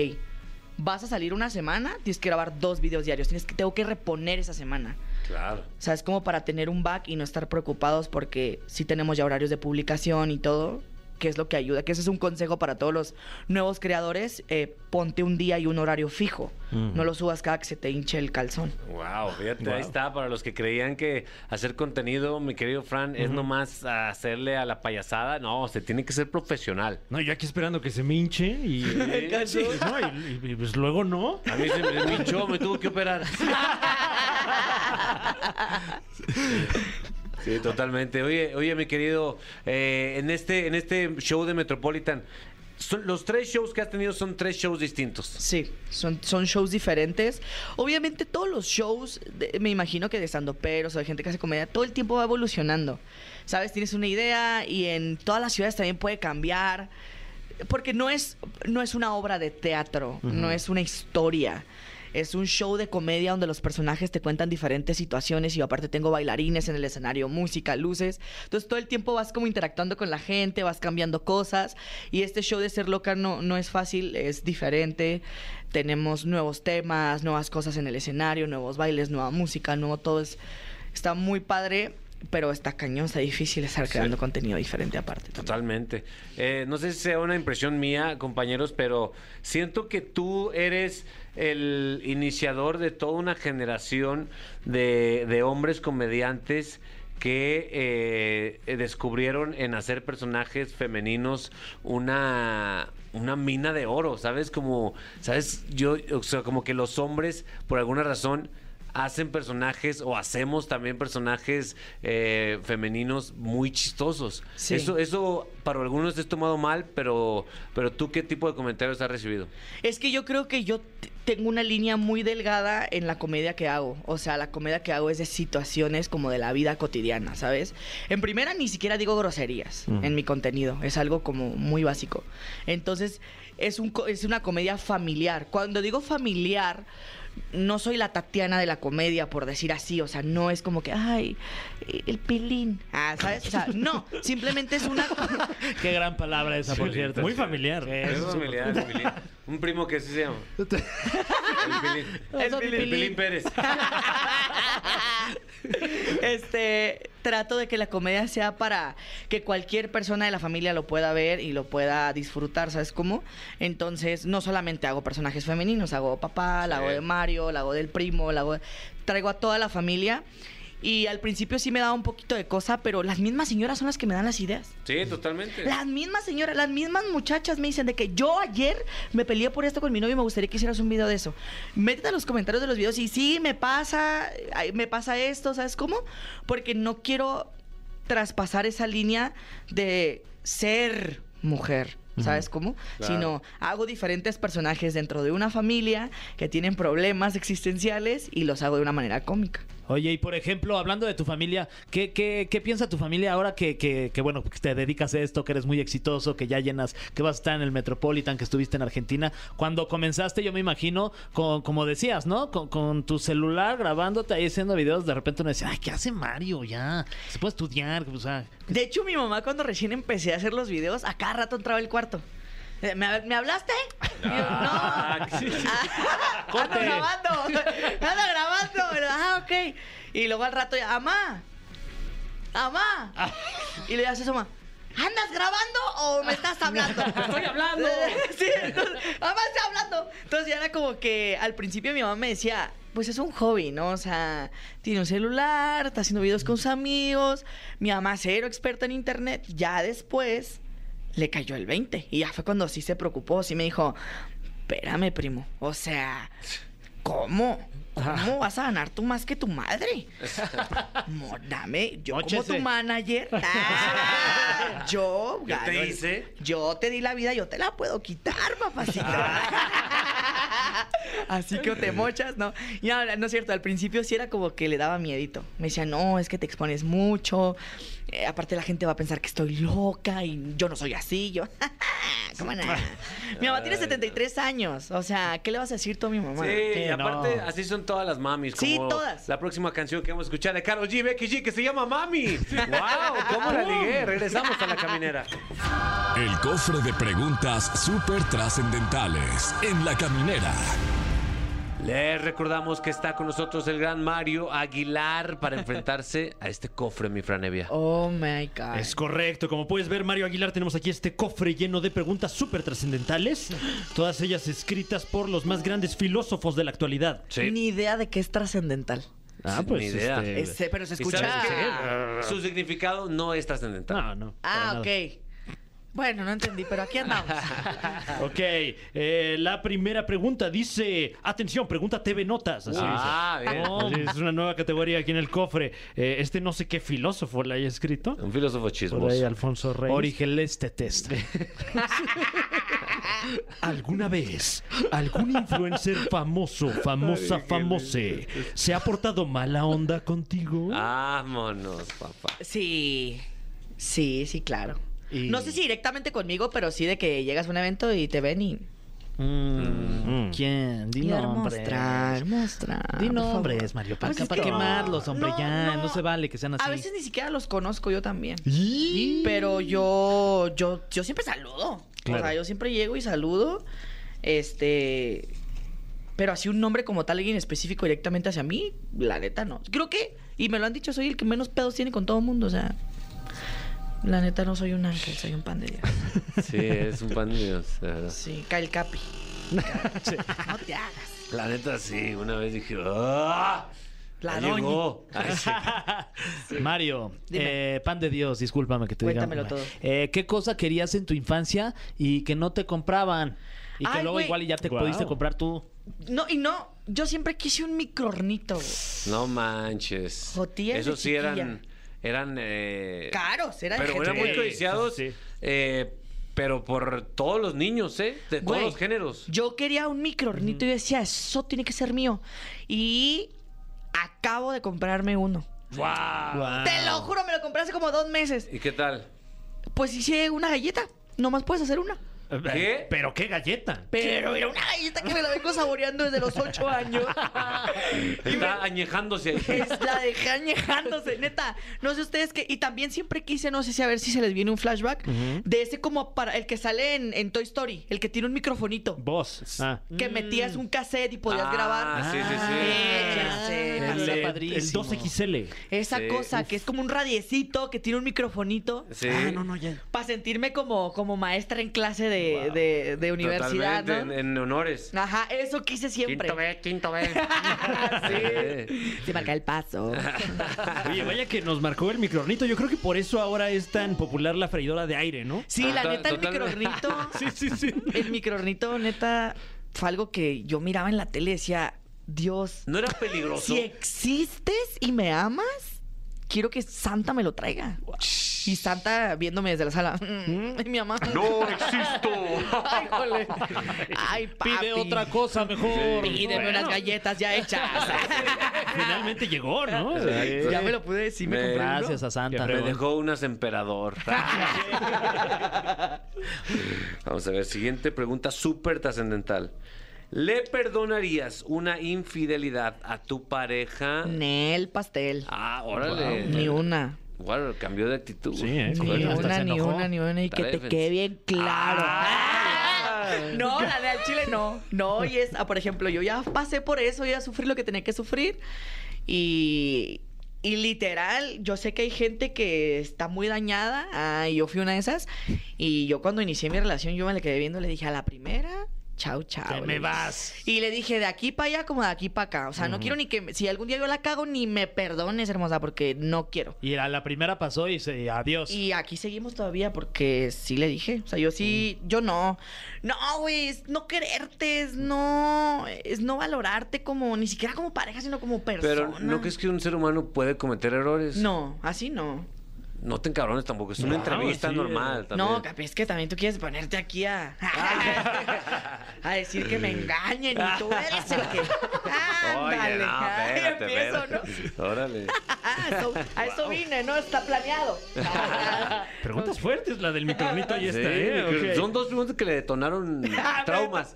vas a salir una semana, tienes que grabar dos videos diarios, tienes que, tengo que reponer esa semana. Claro. O sea, es como para tener un back y no estar preocupados porque sí tenemos ya horarios de publicación y todo, que es lo que ayuda, que ese es un consejo para todos los nuevos creadores, eh, ponte un día y un horario fijo, no lo subas cada que se te hinche el calzón. Wow, fíjate, ahí está. Para los que creían que hacer contenido, mi querido Fran, es nomás hacerle a la payasada. No, se tiene que ser profesional. No, yo aquí esperando que se me hinche y. Sí. No, y- y- y pues luego no. A mí se me hinchó, me tuvo que operar. Sí, totalmente. Oye, oye, mi querido, eh, en este, en este show de Metropolitan, los tres shows que has tenido son tres shows distintos. Sí, son, son shows diferentes. Obviamente todos los shows, de- me imagino que de estando peros o de gente que hace comedia, todo el tiempo va evolucionando. ¿Sabes? Tienes una idea y en todas las ciudades también puede cambiar. Porque no es, no es una obra de teatro, no es una historia. Es un show de comedia donde los personajes te cuentan diferentes situaciones y aparte tengo bailarines en el escenario, música, luces. Entonces todo el tiempo vas como interactuando con la gente, vas cambiando cosas. Y este show de ser loca no, no es fácil, es diferente. Tenemos nuevos temas, nuevas cosas en el escenario, nuevos bailes, nueva música, nuevo todo. Es, está muy padre, pero está cañón, está difícil estar creando contenido diferente aparte. Totalmente. Eh, no sé si sea una impresión mía, compañeros, pero siento que tú eres el iniciador de toda una generación de, de hombres comediantes que eh, descubrieron en hacer personajes femeninos una una mina de oro, ¿sabes? Como, ¿sabes? Yo, o sea, como que los hombres, por alguna razón, hacen personajes o hacemos también personajes eh, femeninos muy chistosos. Sí. Eso, eso para algunos es tomado mal, pero, pero tú qué tipo de comentarios has recibido? Es que yo creo que yo tengo una línea muy delgada en la comedia que hago. O sea, la comedia que hago es de situaciones como de la vida cotidiana, ¿sabes? En primera, ni siquiera digo groserías en mi contenido. Es algo como muy básico. Entonces, es, un, es una comedia familiar. Cuando digo familiar, no soy la Tatiana de la comedia, por decir así. O sea, no es como que, ay, el pilín. Ah, ¿sabes? O sea, no. Simplemente es una. Qué gran palabra esa, por cierto. Muy familiar. Es familiar, el Pilín. Un primo que así se llama. El Pilín. El El Pilín Pérez. este trato de que la comedia sea para que cualquier persona de la familia lo pueda ver y lo pueda disfrutar, ¿sabes cómo? Entonces, no solamente hago personajes femeninos, hago papá, la hago de Mario, la hago del primo, la hago traigo a toda la familia. Y al principio sí me daba un poquito de cosa, pero las mismas señoras son las que me dan las ideas. Sí, totalmente. Las mismas señoras, las mismas muchachas me dicen de que yo ayer me peleé por esto con mi novio y me gustaría que hicieras un video de eso. Métete en los comentarios de los videos y sí, me pasa, me pasa esto, ¿sabes cómo? Porque no quiero traspasar esa línea de ser mujer. ¿Sabes cómo? Claro. Sino hago diferentes personajes dentro de una familia que tienen problemas existenciales y los hago de una manera cómica. Oye, y por ejemplo, hablando de tu familia, ¿qué, qué, qué piensa tu familia ahora que, que, que, bueno, te dedicas a esto, que eres muy exitoso, que ya llenas, que vas a estar en el Metropolitan, que estuviste en Argentina? Cuando comenzaste, yo me imagino, con, como decías, ¿no? Con, tu celular grabándote ahí haciendo videos, de repente uno decía, ay, ¿qué hace Mario ya? Se puede estudiar, o sea... De hecho, mi mamá cuando recién empecé a hacer los videos, a cada rato entraba al cuarto. Eh, ¿Me, me hablaste? Y yo, Ah, no. Ah, ando grabando. Ando grabando. Ah, ok. Y luego al rato ya, amá. Amá. Y le haces mamá. ¿Andas grabando o me estás hablando? Estoy hablando. sí, entonces, mamá está hablando. Entonces ya era como que al principio mi mamá me decía, pues es un hobby, ¿no? O sea, tiene un celular, está haciendo videos con sus amigos. Mi mamá cero experta en internet. Ya después le cayó el 20. Y ya fue cuando sí se preocupó, sí me dijo, espérame, primo. O sea, ¿cómo? ¿Cómo vas a ganar tú más que tu madre? Mo- Dame, yo como tu manager. ah, yo ¿Qué te hice? Yo te di la vida, yo te la puedo quitar, papacita. Así que o te mochas, ¿no? Y no, no es cierto, al principio sí era como que le daba miedito. Me decía, no, es que te expones mucho. Eh, aparte la gente va a pensar que estoy loca y yo no soy así. Yo, ¿cómo no? Mi mamá tiene 73 años. O sea, ¿qué le vas a decir tú a mi mamá? Sí, Sí, y aparte no. así son todas las mamis. Sí, como todas. La próxima canción que vamos a escuchar de Karol G, Becky G, que se llama Mami. ¡Wow! ¿Cómo la ligué? Regresamos a la caminera. El cofre de preguntas súper trascendentales en la caminera. Les recordamos que está con nosotros el gran Mario Aguilar para enfrentarse a este cofre, mi franevia. Oh my God. Es correcto, como puedes ver Mario Aguilar tenemos aquí este cofre lleno de preguntas súper trascendentales, todas ellas escritas por los más grandes filósofos de la actualidad. Sí. Ni idea de qué es trascendental. Ah, Ni pues, idea. este, pero se ¿Y escucha. sabes qué? Su significado no es trascendental. No, no. Ah, ok. Bueno, no entendí, pero aquí andamos. Ok, eh, la primera pregunta dice, atención, pregunta TV Notas. Así Ah, dice. bien. Oh, es una nueva categoría aquí en el cofre. Eh, este no sé qué filósofo la haya escrito. Un filósofo Por chismoso. ahí Alfonso Reyes. Origeles te test. ¿Alguna vez algún influencer famoso, famosa, famose, se ha portado mala onda contigo? Vámonos, papá. Sí, sí, sí, claro. Y- No sé si directamente conmigo, pero sí de que llegas a un evento y te ven y... Mm, ¿Quién? Di nombres. mostrar, mostrar. Di nombres. Mario. Para, Pues es para que- quemarlos, hombre, No, ya. No, no. se vale que sean así. A veces ni siquiera los conozco yo también. ¿Y? Pero yo, yo, yo siempre saludo. Claro. O sea, yo siempre llego y saludo. Este. Pero así un nombre como tal, alguien específico directamente hacia mí, la neta no. Creo que, y me lo han dicho, soy el que menos pedos tiene con todo el mundo. O sea, la neta no soy un ángel, soy un pan de Dios. Sí, es un pan de Dios, de verdad. Sí, Kyle Capi. No te hagas. La neta, sí. Una vez dije, ¡ah! La Ya doña. llegó. Ay, sí. Mario, eh, pan de Dios, discúlpame que te diga. Cuéntamelo todo. Eh, ¿Qué cosa querías en tu infancia y que no te compraban? Y que Ay, luego güey. igual ya te pudiste comprar tú. No, y no, yo siempre quise un microornito, güey. No manches. Jotillas de Esos sí eran. Eran. eh, Caros, era de Pero eran muy codiciados. sí. eh, pero por todos los niños, ¿eh? De todos Güey, los géneros. Yo quería un microornito y decía, eso tiene que ser mío. Y acabo de comprarme uno. ¡Wow! Te lo juro, me lo compré hace como dos meses. ¿Y qué tal? Pues hice una galleta. Nomás puedes hacer una. ¿Qué? ¿Pero qué galleta? Pero era una galleta que me la vengo saboreando desde los ocho años. Está añejándose ahí. Es la dejé añejándose, neta. No sé ustedes qué. Y también siempre quise, no sé si a ver si se les viene un flashback, de ese como para el que sale en, en Toy Story, el que tiene un microfonito. Vos. Ah. Que metías un cassette y podías Ah, grabar. sí, sí, sí. Eh, ya sé, El- El, padrísimo. 2XL. Esa Sí. cosa que es como un radiecito que tiene un microfonito. Sí. Ah, no, no, ya. Para sentirme como, como maestra en clase de, de- de universidad, Totalmente, ¿no? en, en honores. Ajá, eso quise siempre. Quinto B, quinto B. sí. Se marca el paso. Oye, vaya que nos marcó el microornito. Yo creo que por eso ahora es tan popular la freidora de aire, ¿no? Sí, la Total- neta, el microornito. Sí, sí, sí. El microornito, neta, fue algo que yo miraba en la tele y decía, Dios, ¿No era peligroso? si existes y me amas, quiero que Santa me lo traiga. Y Santa viéndome desde la sala. "Mm, mi mamá. ¡No existo! Ay, jole. Ay, papi. Pide otra cosa mejor. Pídeme Bueno. unas galletas ya hechas. Finalmente llegó, ¿no? Ya me lo pude decir, me Me- compré uno. Gracias a Santa. Me dejó unas emperador. Vamos a ver, siguiente pregunta súper trascendental. ¿Le perdonarías una infidelidad a tu pareja? Nel pastel. Ah, órale. Ni una. Bueno, cambió de actitud. Sí, ¿eh? Ni Hasta una, se ni una, ni una. Y que te defensa. quede bien claro. Ah. No, la de al chile no. No, y es, ah, por ejemplo, yo ya pasé por eso, ya sufrí lo que tenía que sufrir. Y, y literal, yo sé que hay gente que está muy dañada. Ah, y yo fui una de esas. Y yo cuando inicié mi relación, yo me le quedé viendo, le dije a la primera. Chau, chau. Le me dije. vas. Y le dije de aquí para allá como de aquí para acá. O sea, no quiero ni que si algún día yo la cago ni me perdones, hermosa, porque no quiero. Y a la primera pasó y se adiós. Y aquí seguimos todavía porque sí le dije. O sea, yo sí, Mm. yo no. No, güey, es no quererte, es no, es no valorarte como, ni siquiera como pareja, sino como persona. Pero ¿no crees que un ser humano puede cometer errores? No, así no. No te encabrones tampoco, es una No, entrevista sí. normal también. No, capi, es que también tú quieres ponerte aquí a, a decir que me engañen y tú eres el que. Oye, Ándale. no, Ay, espérate, empiezo, ¿no? Órale. Ah, a eso vine, ¿no? Está planeado. Preguntas fuertes, la del microornito ahí Sí, está, ¿eh? Ok. Son dos preguntas que le detonaron traumas.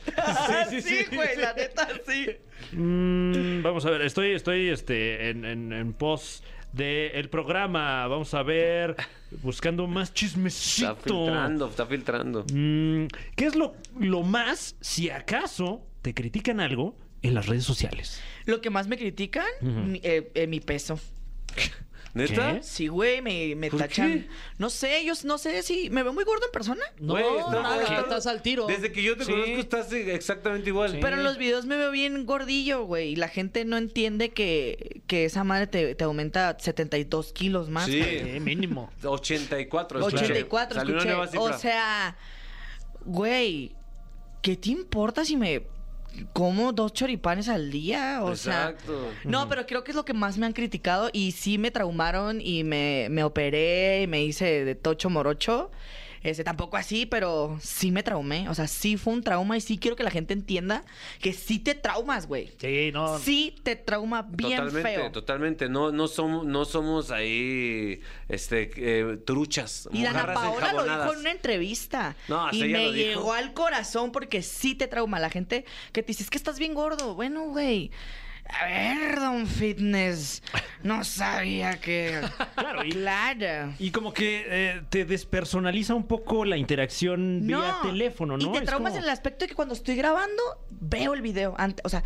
sí, sí, güey, la neta, sí. Mm, vamos a ver, estoy, estoy este, en, en, en pos del programa. Vamos a ver, buscando más chismecito. Está filtrando, está filtrando. Mm, ¿Qué es lo, lo más, si acaso, te critican algo en las redes sociales? Lo que más me critican, mi, eh, eh, mi peso. ¿Neta? ¿Qué? Sí, güey, me, me ¿Por tachan. qué? No sé, ellos no sé si me veo muy gordo en persona. no, Güey, está- nada, está- estás al tiro. Desde que yo te Sí. conozco estás exactamente igual. Pero en los videos me veo bien gordillo, güey. Y la gente no entiende que, que esa madre te, te aumenta 72 kilos más. Sí. güey. Eh, mínimo. 84. escuché. 84, Salió una escuché. nueva cifra. O sea, güey, ¿qué te importa si me como dos choripanes al día? O Exacto. sea, no, pero creo que es lo que más me han criticado y sí me traumaron y me, me operé y me hice de tocho morocho. Este, tampoco así, pero sí me traumé. O sea, sí fue un trauma y sí quiero que la gente entienda que sí te traumas, güey. Sí, no. Sí te trauma bien totalmente, feo. totalmente. No, no somos, no somos ahí, este, eh, truchas. Y Dana Paola lo dijo en una entrevista. No, y ella me lo dijo. llegó al corazón porque sí te trauma. La gente que te dice, es que estás bien gordo. Bueno, güey. A ver, Don Fitness. No sabía que. Claro, y- Claro. Y como que eh, te despersonaliza un poco la interacción vía teléfono, ¿no? Y te Es traumas como- en el aspecto de que cuando estoy grabando, veo el video. ante- o sea,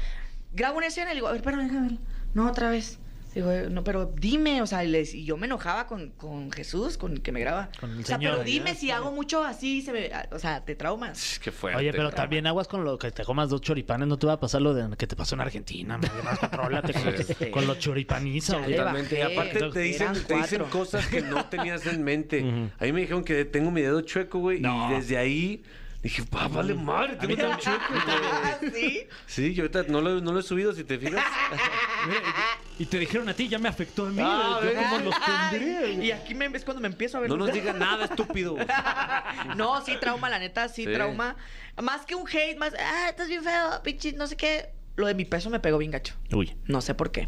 grabo una escena y digo, a ver, perdón, déjame verlo. No, otra vez. Digo, no, pero dime, o sea, y, les- y yo me enojaba con, con Jesús, con el que me graba. Con el o sea, señor. pero dime si hago mucho así, se me, o sea, te traumas. Qué fuerte. Oye, pero también aguas con lo que te comas dos choripanes, no te va a pasar lo de que te pasó en Argentina, man. Además, contrólate con, Sí. con los güey. le Totalmente. Y bajé. aparte te dicen, te dicen cosas que no tenías en mente. A mí me dijeron que tengo mi dedo chueco, güey. No. Y desde ahí dije, pa, vale madre, tengo tan chueco. ¿Sí? Sí, yo ahorita no lo, no lo he subido, si te fijas. Y te dijeron a ti, ya me afectó a mí. Ah, y aquí me ves cuando me empiezo a ver. No nos digan nada, estúpido. No, sí, trauma, la neta, sí, Sí. trauma. Más que un hate, más, ah, estás bien feo, pinche, no sé qué. Lo de mi peso me pegó bien gacho. Uy. No sé por qué.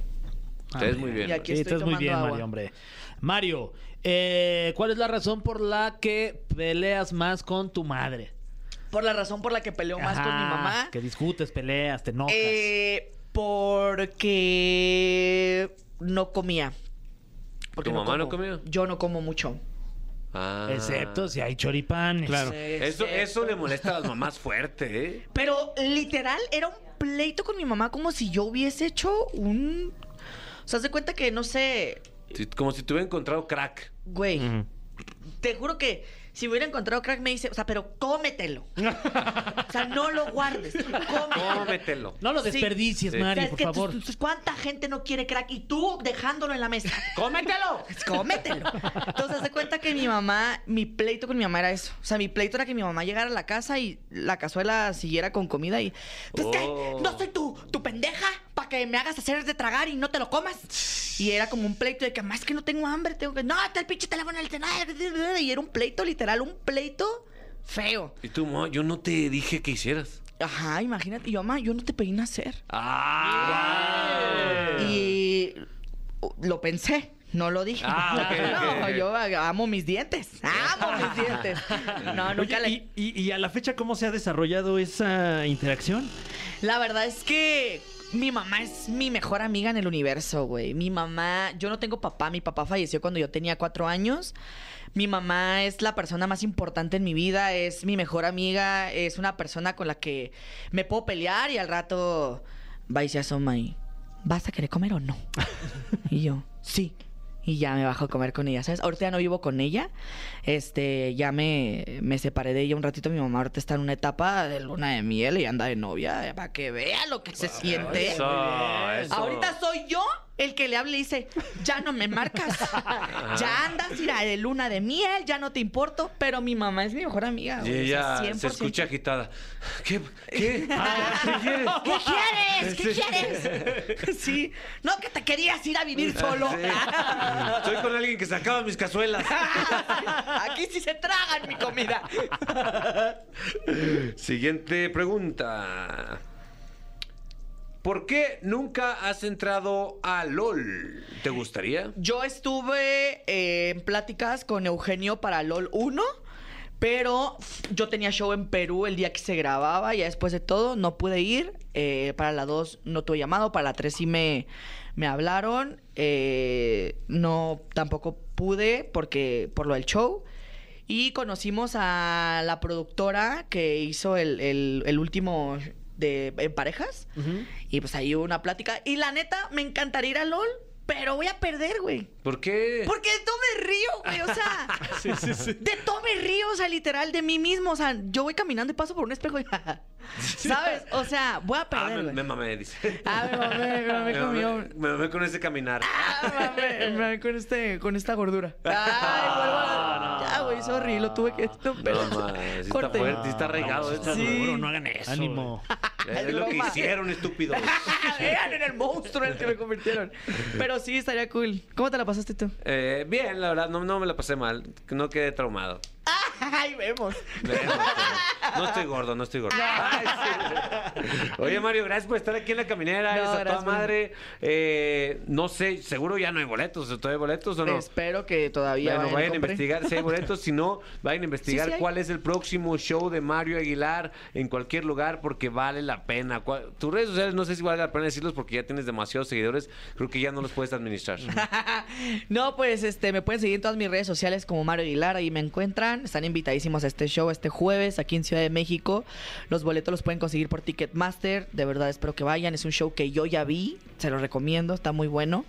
Ustedes muy bien. Y aquí Sí, estoy estás muy bien, agua. Mario, hombre. Mario, eh, ¿cuál es la razón por la que peleas más con tu madre? Por la razón por la que peleo más con mi mamá. Que discutes, peleas, te enojas. Eh, porque no comía. Porque ¿Tu mamá no comía? Yo no como mucho. Ah. Excepto si hay choripanes. Claro. Eso, eso le molesta a las mamás fuerte, ¿eh? Pero literal era un pleito con mi mamá como si yo hubiese hecho un... O sea, haz de cuenta que, no sé, Sí, Como si te hubiera encontrado crack. güey, te juro que si me hubiera encontrado crack me dice, o sea, pero cómetelo. o sea, no lo guardes, cómetelo. Cómetelo. No lo desperdicies, Sí. O Mario, sea, es por que favor. tú- tú- ¿Cuánta gente no quiere crack y tú dejándolo en la mesa? ¡Cómetelo! Cómetelo. Entonces, de cuenta que mi mamá, mi pleito con mi mamá era eso. O sea, mi pleito era que mi mamá llegara a la casa y la cazuela siguiera con comida y. Pues Oh. que no soy tu, tu pendeja para que me hagas hacer de tragar y no te lo comas. Y era como un pleito de que más que no tengo hambre, tengo que. No, está el pinche teléfono en el. Y era un pleito, literal, un pleito feo. Y tú, mamá, yo no te dije que hicieras. Ajá, imagínate. Y yo, mamá, yo no te pedí nacer. ¡Ah! Y lo pensé, no lo dije. Ah, no, yo amo mis dientes. Amo mis dientes. No, nunca Oye, le. y, y- y a la fecha cómo se ha desarrollado esa interacción? La verdad es que mi mamá es mi mejor amiga en el universo, güey. Mi mamá, yo no tengo papá, mi papá falleció cuando yo tenía cuatro años. Mi mamá es la persona más importante en mi vida, es mi mejor amiga, es una persona con la que me puedo pelear y al rato va y se asoma y ¿vas a querer comer o no? y yo, sí. Y ya me bajo a comer con ella, ¿sabes? Ahorita ya no vivo con ella. Este, ya me, me separé de ella un ratito. Mi mamá ahorita está en una etapa de luna de miel y anda de novia para que vea lo que se siente. Eso, eso. Ahorita soy yo el que le habla dice, ya no me marcas, ya andas mira, de luna de miel, ya no te importo, pero mi mamá es mi mejor amiga. Y güey, o sea, ella se 100%. escucha agitada. ¿Qué? ¿Qué? Ah, ¿Qué quieres? ¿Qué quieres? ¿Qué Sí. quieres? Sí. No, que te querías ir a vivir solo. Sí. Estoy con alguien que sacaba mis cazuelas. Aquí sí se tragan mi comida. Siguiente pregunta. ¿Por qué nunca has entrado a LOL? ¿Te gustaría? Yo estuve eh, en pláticas con Eugenio para LOL 1, pero yo tenía show en Perú el día que se grababa, ya después de todo no pude ir. Eh, para la 2 no tuve llamado, para la 3 sí me, me hablaron. Eh, no, tampoco pude porque por lo del show. Y conocimos a la productora que hizo el, el- el último de en parejas. Y pues ahí hubo una plática. Y la neta, me encantaría ir a LOL, pero voy a perder, güey. ¿Por qué? Porque de todo me río, güey. O sea, de todo me río, o sea, literal, de mí mismo. O sea, yo voy caminando y paso por un espejo y. ¿Sabes? O sea, voy a Ah, perder, me, güey. me mamé, dice. Ah, me mamé, me mamé Me con mi hombre. me mamé con ese caminar. Ah, me mamé, me mamé con, este, con esta gordura. Ay, vuelvo a- Ya, güey, sorry, lo tuve que. No, pero- No, sí está fuerte, sí está arraigado esto. Sí. Duro, no hagan eso. Ánimo. Es lo que hicieron, estúpido. Vean en el monstruo en el que me convirtieron. Pero sí, estaría cool. ¿Cómo te la pasaste tú? Eh, bien, la verdad, no, no me la pasé mal. No quedé traumado. Ay, vemos. No estoy gordo, no estoy gordo. Ay, sí. Oye, Mario, gracias por estar aquí en la caminera. No, a toda madre. Eh, no sé, seguro ya no hay boletos. ¿Todavía hay boletos o no? Espero que todavía Bueno, vayan, vayan a investigar si hay boletos. Si no, vayan a investigar Sí, sí hay. cuál es el próximo show de Mario Aguilar en cualquier lugar porque vale la pena. Tus redes sociales no sé si vale la pena decirlos porque ya tienes demasiados seguidores. Creo que ya no los puedes administrar. no, pues este, me pueden seguir en todas mis redes sociales como Mario Aguilar, ahí me encuentran, están en invitadísimos a este show este jueves aquí en Ciudad de México. Los boletos los pueden conseguir por Ticketmaster. De verdad, espero que vayan. Es un show que yo ya vi. Se lo recomiendo. Está muy bueno.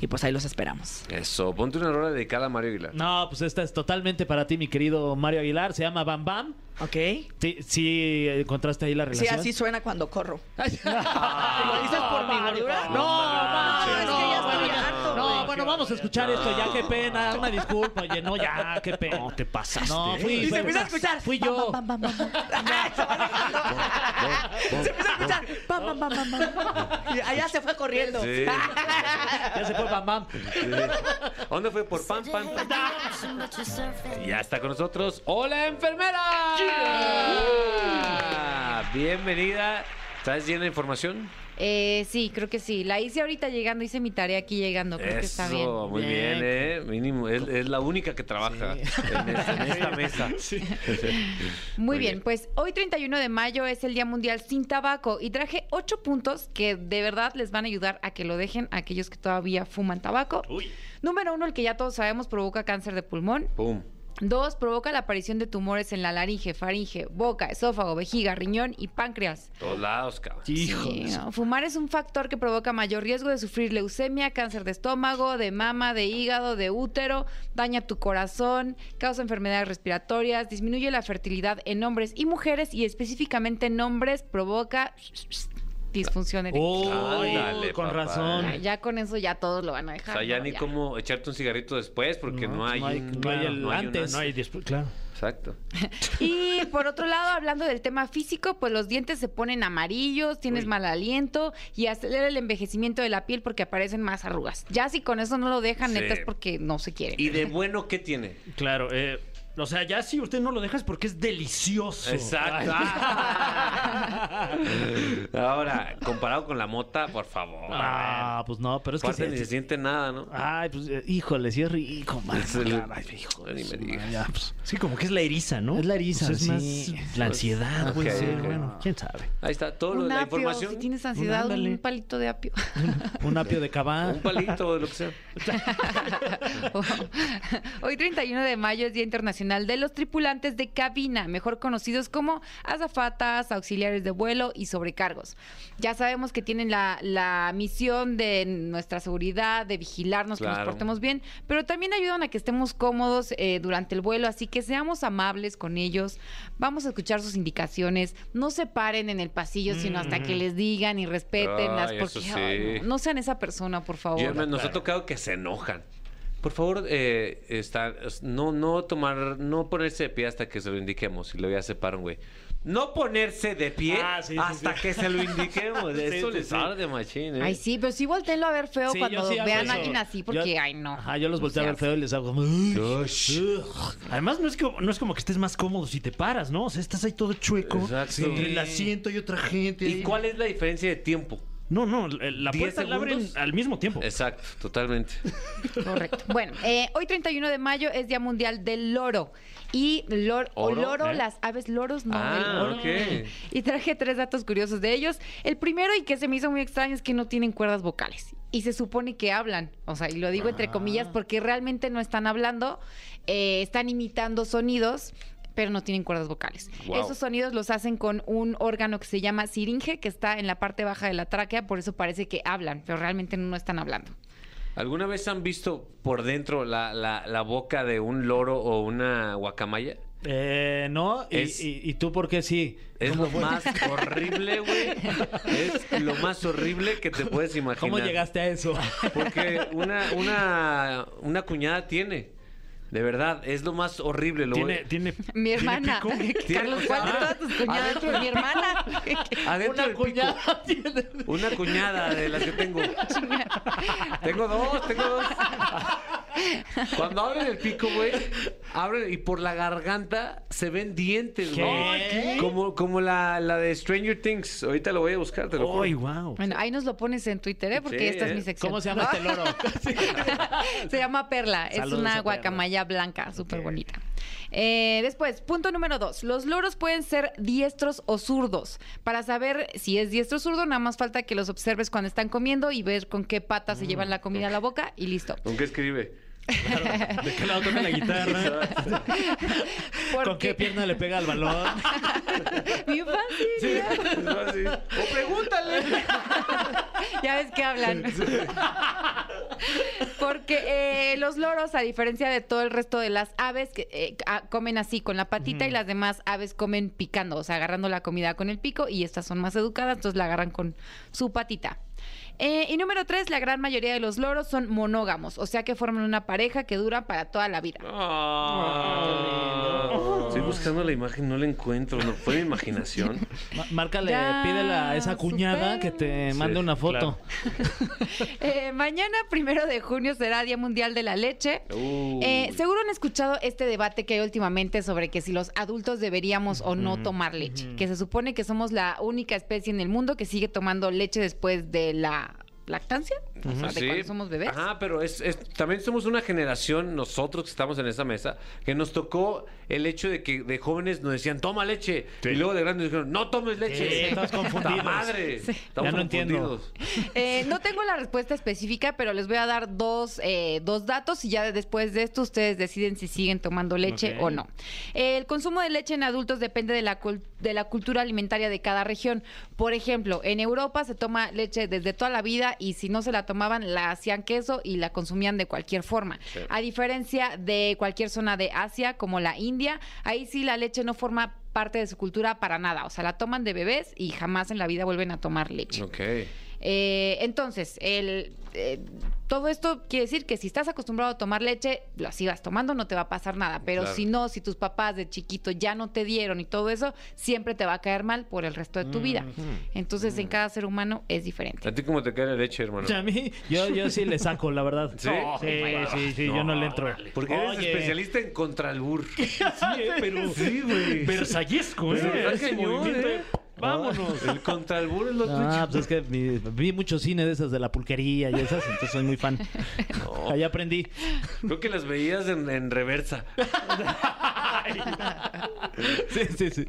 Y pues ahí los esperamos. Eso, ponte una rola dedicada a Mario Aguilar. No, pues esta es totalmente para ti, mi querido Mario Aguilar. Se llama Bam Bam. ¿Ok? Sí, sí encontraste ahí la Sí, relación. así suena cuando corro. Ay. ¿Lo dices por mi gordura? No, No, no, es que ya estoy harto, No, güey. bueno, vamos a escuchar esto. Ya, qué pena. Una disculpa. Oye, no, ya, qué pena. No, te pasaste. No, fui, Y se empieza a escuchar. Fui yo. Bam, bam, bam, bam, bam. Se empieza a escuchar. Bam, bam, bam, bam. Y allá se fue corriendo. Sí. Ya se fue Bam Bam. ¿Dónde fue? Por pan. Y ya está con nosotros. ¡Hola, enfermera! Bienvenida. ¿Estás llena de información? Eh, sí, creo que sí. La hice ahorita llegando, hice mi tarea aquí llegando. Creo que está bien. Eso, muy bien, Bien. ¿eh? Mínimo, es, es la única que trabaja en, esta, en esta mesa. Muy, Muy bien, bien. pues hoy 31 de mayo es el Día Mundial sin Tabaco y traje ocho puntos que de verdad les van a ayudar a que lo dejen a aquellos que todavía fuman tabaco. Número uno, el que ya todos sabemos provoca cáncer de pulmón. Pum. Dos, provoca la aparición de tumores en la laringe, faringe, boca, esófago, vejiga, riñón y páncreas. Todos lados, cabrón. Hijo. Sí, no, Fumar es un factor que provoca mayor riesgo de sufrir leucemia, cáncer de estómago, de mama, de hígado, de útero, daña tu corazón, causa enfermedades respiratorias, disminuye la fertilidad en hombres y mujeres y específicamente en hombres provoca disfunción eréctil. Oh, Ándale, con papá. razón. Ya con eso ya todos lo van a O dejar. sea, ya ¿no? ni cómo echarte un cigarrito después porque no, hay, no hay- un- el antes. No hay después, claro. Exacto. Y por otro lado, hablando del tema físico, pues los dientes se ponen amarillos, tienes mal aliento y acelera el envejecimiento de la piel porque aparecen más arrugas. Ya si con eso no lo dejan, Sí. neta es porque no se quieren. ¿Y de bueno qué tiene? Claro, eh, o sea, ya si usted no lo deja es porque es delicioso. Exacto. Ahora, comparado con la mota, por favor. Ah, pues no, pero es que. Aparte ni se siente nada, ¿no? Ay, pues, eh, híjole, sí es rico, man. Es el- Ay, hijo, Ni me digas. ya, pues. Sí, como que es la eriza, ¿no? Es la eriza, Pues es sí. más la ansiedad, puede Ok, ser. ok. Bueno, quién sabe. Ahí está, todo lo de Un la apio, información. si tienes ansiedad, un palito de apio. Un apio de cabá. Un palito, de lo que sea. Hoy 31 de mayo es Día Internacional de los Tripulantes de Cabina, mejor conocidos como azafatas, auxiliares de vuelo y sobrecargos. Ya sabemos que tienen la, la misión de nuestra seguridad, de vigilarnos, que Claro. nos portemos bien, pero también ayudan a que estemos cómodos eh, durante el vuelo, así que seamos amables con ellos, vamos a escuchar sus indicaciones, no se paren en el pasillo, sino hasta que les digan y respeten las porque ay, sí. no, no sean esa persona, por favor. Yo- nos ha tocado que se enojan. Por favor, eh, estar, no, no tomar, no ponerse de pie hasta que se lo indiquemos. Y luego ya se paran, güey. No ponerse de pie Ah, sí, sí, hasta sí. que se lo indiquemos. Sí, Eso sí, les sí. arde, machín, ¿eh? Ay, sí, pero sí volteenlo a ver feo Sí, cuando vean a alguien así, porque, Yo- ay, no. Ajá, yo los volteo a ver feo y les hago. Además, no es, que, no es como que estés más cómodo si te paras, ¿no? O sea, estás ahí todo chueco. Exacto. Entre el asiento y otra gente. ¿Y cuál es la diferencia de tiempo? No, no, la ¿Diez puerta la abren al mismo tiempo. Exacto, totalmente. Correcto. Bueno, eh, hoy 31 de mayo es Día Mundial del Loro. Y lor, o ¿Oro? loro, ¿Eh? las aves loros, no Ah, el loro. Y traje tres datos curiosos de ellos. El primero y que se me hizo muy extraño es que no tienen cuerdas vocales. Y se supone que hablan. O sea, y lo digo entre Ah. comillas porque realmente no están hablando, eh, están imitando sonidos pero no tienen cuerdas vocales. Wow. Esos sonidos los hacen con un órgano que se llama siringe, que está en la parte baja de la tráquea, por eso parece que hablan, pero realmente no están hablando. ¿Alguna vez han visto por dentro la, la, la boca de un loro o una guacamaya? Eh, no, y, Es- y- y tú por qué sí. Es lo más horrible, güey. Es lo más horrible que te puedes imaginar. ¿Cómo llegaste a eso? Porque una, una, una cuñada tiene. De verdad, es lo más horrible. Lo Tiene, tiene, Mi ¿tiene hermana. pico? Carlos, ¿cuál de todas tus cuñadas? Adentro- Mi hermana. Adentro Una pico. cuñada tiene. Una cuñada de las que tengo. tengo dos, tengo dos. Cuando abren el pico, güey, abren y por la garganta se ven dientes, güey. ¿Qué? Como, como la, la de Stranger Things. Ahorita lo voy a buscar, te lo juro. ¡Ay, wow! Bueno, ahí nos lo pones en Twitter, ¿eh? Porque Sí, esta ¿eh? es mi sección. ¿Cómo se llama este loro? Se llama Perla. es Saludos una guacamaya blanca, súper bonita. Eh, después, punto número dos. Los loros pueden ser diestros o zurdos. Para saber si es diestro o zurdo, nada más falta que los observes cuando están comiendo y ver con qué pata se llevan la comida a la boca y listo. ¿Con qué escribe? ¿De qué lado toca la guitarra? ¿Con qué pierna le pega al balón? mi infancia. O pregúntale. Ya ves que hablan. Porque eh, los loros, a diferencia de todo el resto de las aves, que eh, comen así con la patita y las demás aves comen picando, o sea, agarrando la comida con el pico y estas son más educadas, entonces la agarran con su patita. Eh, y número tres, la gran mayoría de los loros son monógamos, o sea que forman una pareja que dura para toda la vida. Ah. Estoy buscando la imagen, no la encuentro. No fue mi imaginación. Ma- Márcale, Ya, pídele a esa cuñada que te Sí, mande una foto. Eh, mañana, primero de junio, será Día Mundial de la Leche. Uh. Eh, seguro han escuchado este debate que hay últimamente sobre que si los adultos deberíamos o no tomar leche. Que se supone que somos la única especie en el mundo que sigue tomando leche después de la lactancia, o sea, de Sí. cuando somos bebés. Ajá, pero es, es- también somos una generación, nosotros que estamos en esa mesa, que nos tocó el hecho de que de jóvenes nos decían, toma leche. Y luego de grandes dijeron, no tomes leche. Sí, estás confundidos. ¡Ta madre! Estamos Ya no entiendo. confundidos. Eh, no tengo la respuesta específica, pero les voy a dar dos, eh, dos datos y ya después de esto ustedes deciden si siguen tomando leche o no. El consumo de leche en adultos depende de la, de la cultura alimentaria de cada región. Por ejemplo, en Europa se toma leche desde toda la vida y si no se la tomaban, la hacían queso y la consumían de cualquier forma. A diferencia de cualquier zona de Asia, como la India, ahí sí la leche no forma parte de su cultura para nada. O sea, la toman de bebés y jamás en la vida vuelven a tomar leche. Eh, entonces, el, eh, todo esto quiere decir que si estás acostumbrado a tomar leche, lo sigas tomando, no te va a pasar nada. Pero Claro. si no, si tus papás de chiquito ya no te dieron y todo eso, siempre te va a caer mal por el resto de tu vida. Entonces, en cada ser humano es diferente. ¿A ti cómo te cae la leche, hermano? A mí, yo, yo sí le saco, la verdad. ¿Sí? Sí, sí, sí, yo no le entro. Porque eres Oye, especialista en contralbur. Sí, eh, pero Sí, güey. versallesco, ¿eh? Pero Ese movimiento, ¿eh? Vámonos. El contralbur es lo tuyo. Ah, pues es que vi, vi mucho cine de esas de la pulquería y esas, entonces soy muy fan. Ahí aprendí. Creo que las veías en, en reversa. Sí, sí, sí.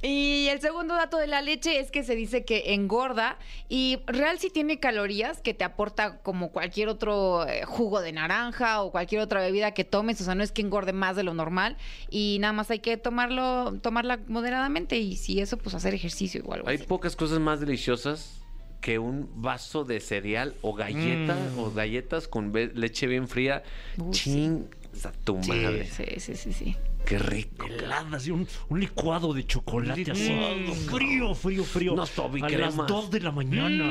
Y el segundo dato de la leche es que se dice que engorda y real sí tiene calorías que te aporta como cualquier otro eh, jugo de naranja o cualquier otra bebida que tomes, o sea, no es que engorde más de lo normal y nada más hay que tomarlo tomarla moderadamente y si eso pues hacer ejercicio algo Hay así. pocas cosas más deliciosas que un vaso de cereal o galleta o galletas con leche bien fría. Sí. Ching a tu madre. Sí, sí, sí, sí. Qué rico. Heladas y un, un licuado de chocolate así. licuado. Frío, frío, frío. Unos A las tobicremas. 2 de la mañana.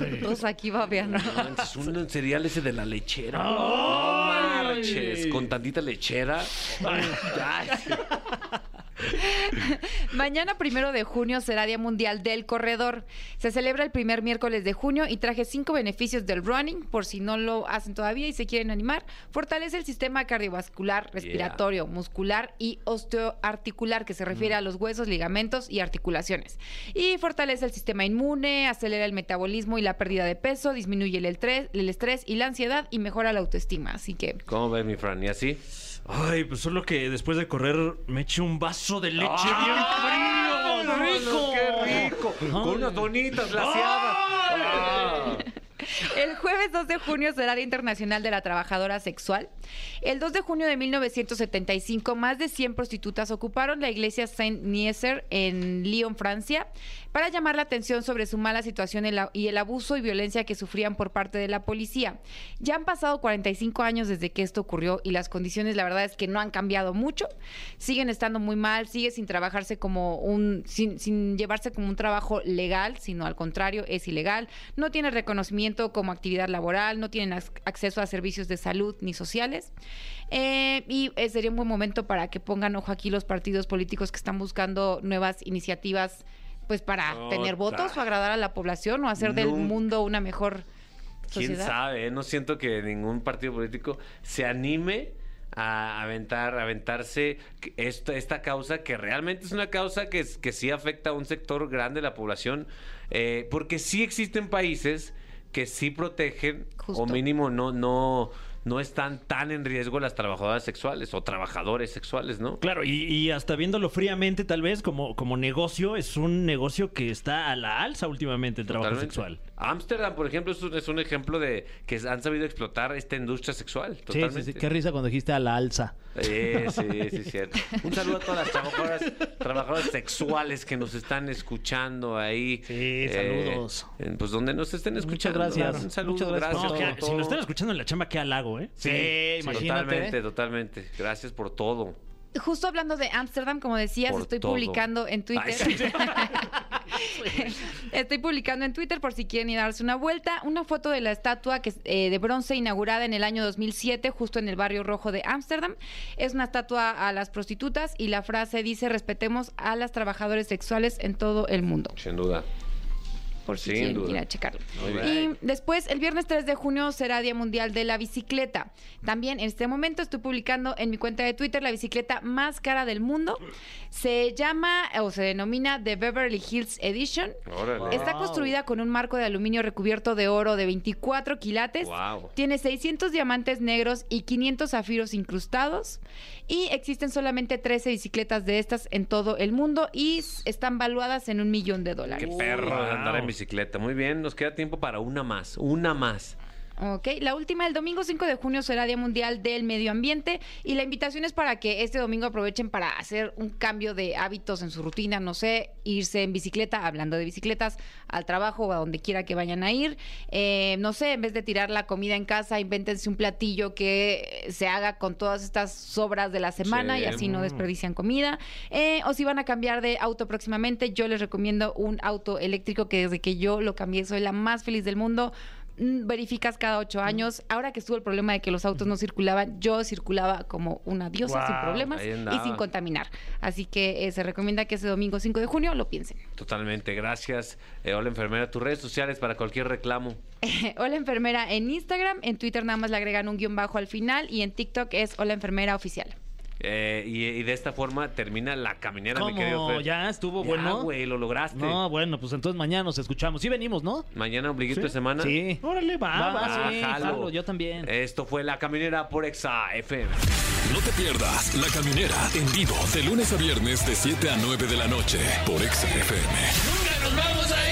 Ay. Todos aquí babeando. No manches, un cereal ese de la lechera. No marches, con tantita lechera. Ay, sí. Mañana, primero de junio, será Día Mundial del Corredor. Se celebra el primer miércoles de junio y traje cinco beneficios del running, por si no lo hacen todavía y se quieren animar. Fortalece el sistema cardiovascular, respiratorio, muscular y osteoarticular, que se refiere a los huesos, ligamentos y articulaciones. Y fortalece el sistema inmune, acelera el metabolismo y la pérdida de peso, disminuye el estrés, el estrés y la ansiedad y mejora la autoestima. Así que ¿Cómo ves, mi Fran? ¿Y así? Ay, pues solo que después de correr me eché un vaso de leche ¡Ay, bien frío. no, ¡Qué rico! Con unas donitas glaseadas. Ah. El jueves 2 de junio será Día Internacional de la Trabajadora Sexual. El 2 de junio de 1975, más de 100 prostitutas ocuparon la iglesia Saint-Nier en Lyon, Francia, para llamar la atención sobre su mala situación y el abuso y violencia que sufrían por parte de la policía. Ya han pasado 45 años desde que esto ocurrió y las condiciones, la verdad es que no han cambiado mucho. Siguen estando muy mal, sigue sin trabajarse como un, sin, llevarse como un trabajo legal, sino al contrario, es ilegal. No tiene reconocimiento como actividad laboral, no tienen ac- acceso a servicios de salud ni sociales. Eh, y eh, sería un buen momento para que pongan ojo aquí los partidos políticos que están buscando nuevas iniciativas pues para tener votos o agradar a la población o hacer del mundo una mejor ¿Quién sociedad. sabe? eh? No siento que ningún partido político se anime a aventar, a aventarse esta, esta causa que realmente es una causa que, que sí afecta a un sector grande de la población, eh, porque sí existen países que sí protegen Justo. o mínimo no, no, no están tan en riesgo las trabajadoras sexuales o trabajadores sexuales, ¿no? Claro, y, y hasta viéndolo fríamente, tal vez como, como negocio, es un negocio que está a la alza últimamente el trabajo Totalmente. sexual. Ámsterdam, por ejemplo, es un, es un ejemplo de que han sabido explotar esta industria sexual. Sí, Totalmente. sí, sí. Qué risa cuando dijiste a la alza. Eh, sí, sí, es cierto. Un saludo a todas las trabajadoras, trabajadoras sexuales que nos están escuchando ahí. Sí, saludos. eh, pues donde nos estén escuchando. gracias. Un saludo, Muchas gracias gracias. por No, por que- todo. si nos están escuchando en la chamba, qué halago, ¿eh? Sí, Sí, imagínate. Totalmente, totalmente. Gracias por todo. Justo hablando de Ámsterdam, como decías, Por estoy todo. publicando en Twitter. Ay, sí. estoy publicando en Twitter por si quieren ir a darse una vuelta. Una foto de la estatua que es, eh, de bronce inaugurada en el año 2007, justo en el barrio rojo de Ámsterdam. Es una estatua a las prostitutas y la frase dice: respetemos a las trabajadoras sexuales en todo el mundo. Sin duda. Por si Sin quieren duda. ir a checarlo. Muy bien. Y después, el viernes 3 de junio será Día Mundial de la Bicicleta. También en este momento estoy publicando en mi cuenta de Twitter la bicicleta más cara del mundo. Se llama o se denomina The Beverly Hills Edition. Órale. Está construida con un marco de aluminio recubierto de oro de 24 quilates. Wow. Tiene 600 diamantes negros y 500 zafiros incrustados. Y existen solamente 13 bicicletas de estas en todo el mundo y están valuadas en un millón de Qué dólares. perro Wow. andar en bicicleta. Muy bien, nos queda tiempo para una más. Una más. Ok, la última, el domingo 5 de junio será Día Mundial del Medio Ambiente y la invitación es para que este domingo aprovechen para hacer un cambio de hábitos en su rutina, no sé, irse en bicicleta, hablando de bicicletas, al trabajo o a donde quiera que vayan a ir. Eh, no sé, en vez de tirar la comida en casa, invéntense un platillo que se haga con todas estas sobras de la semana Sí. y así no desperdician comida. Eh, o si van a cambiar de auto próximamente, yo les recomiendo un auto eléctrico que desde que yo lo cambié soy la más feliz del mundo. Mm, verificas cada ocho años. Ahora que estuvo el problema de que los autos no circulaban, yo circulaba como una diosa sin problemas y sin contaminar. Así que eh, se recomienda que ese domingo 5 de junio lo piensen. Totalmente, gracias. Eh, hola, enfermera. Tus redes sociales para cualquier reclamo. Hola enfermera en Instagram, en Twitter nada más le agregan un guion bajo al final y en TikTok es Hola enfermera oficial. Eh, y, y de esta forma termina la caminera, mi ¿Cómo? querido Fer. ¿Ya estuvo Ya, bueno? güey, lo lograste. No, bueno, pues entonces mañana nos escuchamos. Sí venimos, ¿no? Mañana, ombliguito de semana. Sí. Órale, va, Va, va. sí, jalo. jalo, yo también. Esto fue La Caminera por Exa FM. No te pierdas La Caminera en vivo de lunes a viernes de 7 a 9 de la noche por Exa FM. Nunca nos vamos a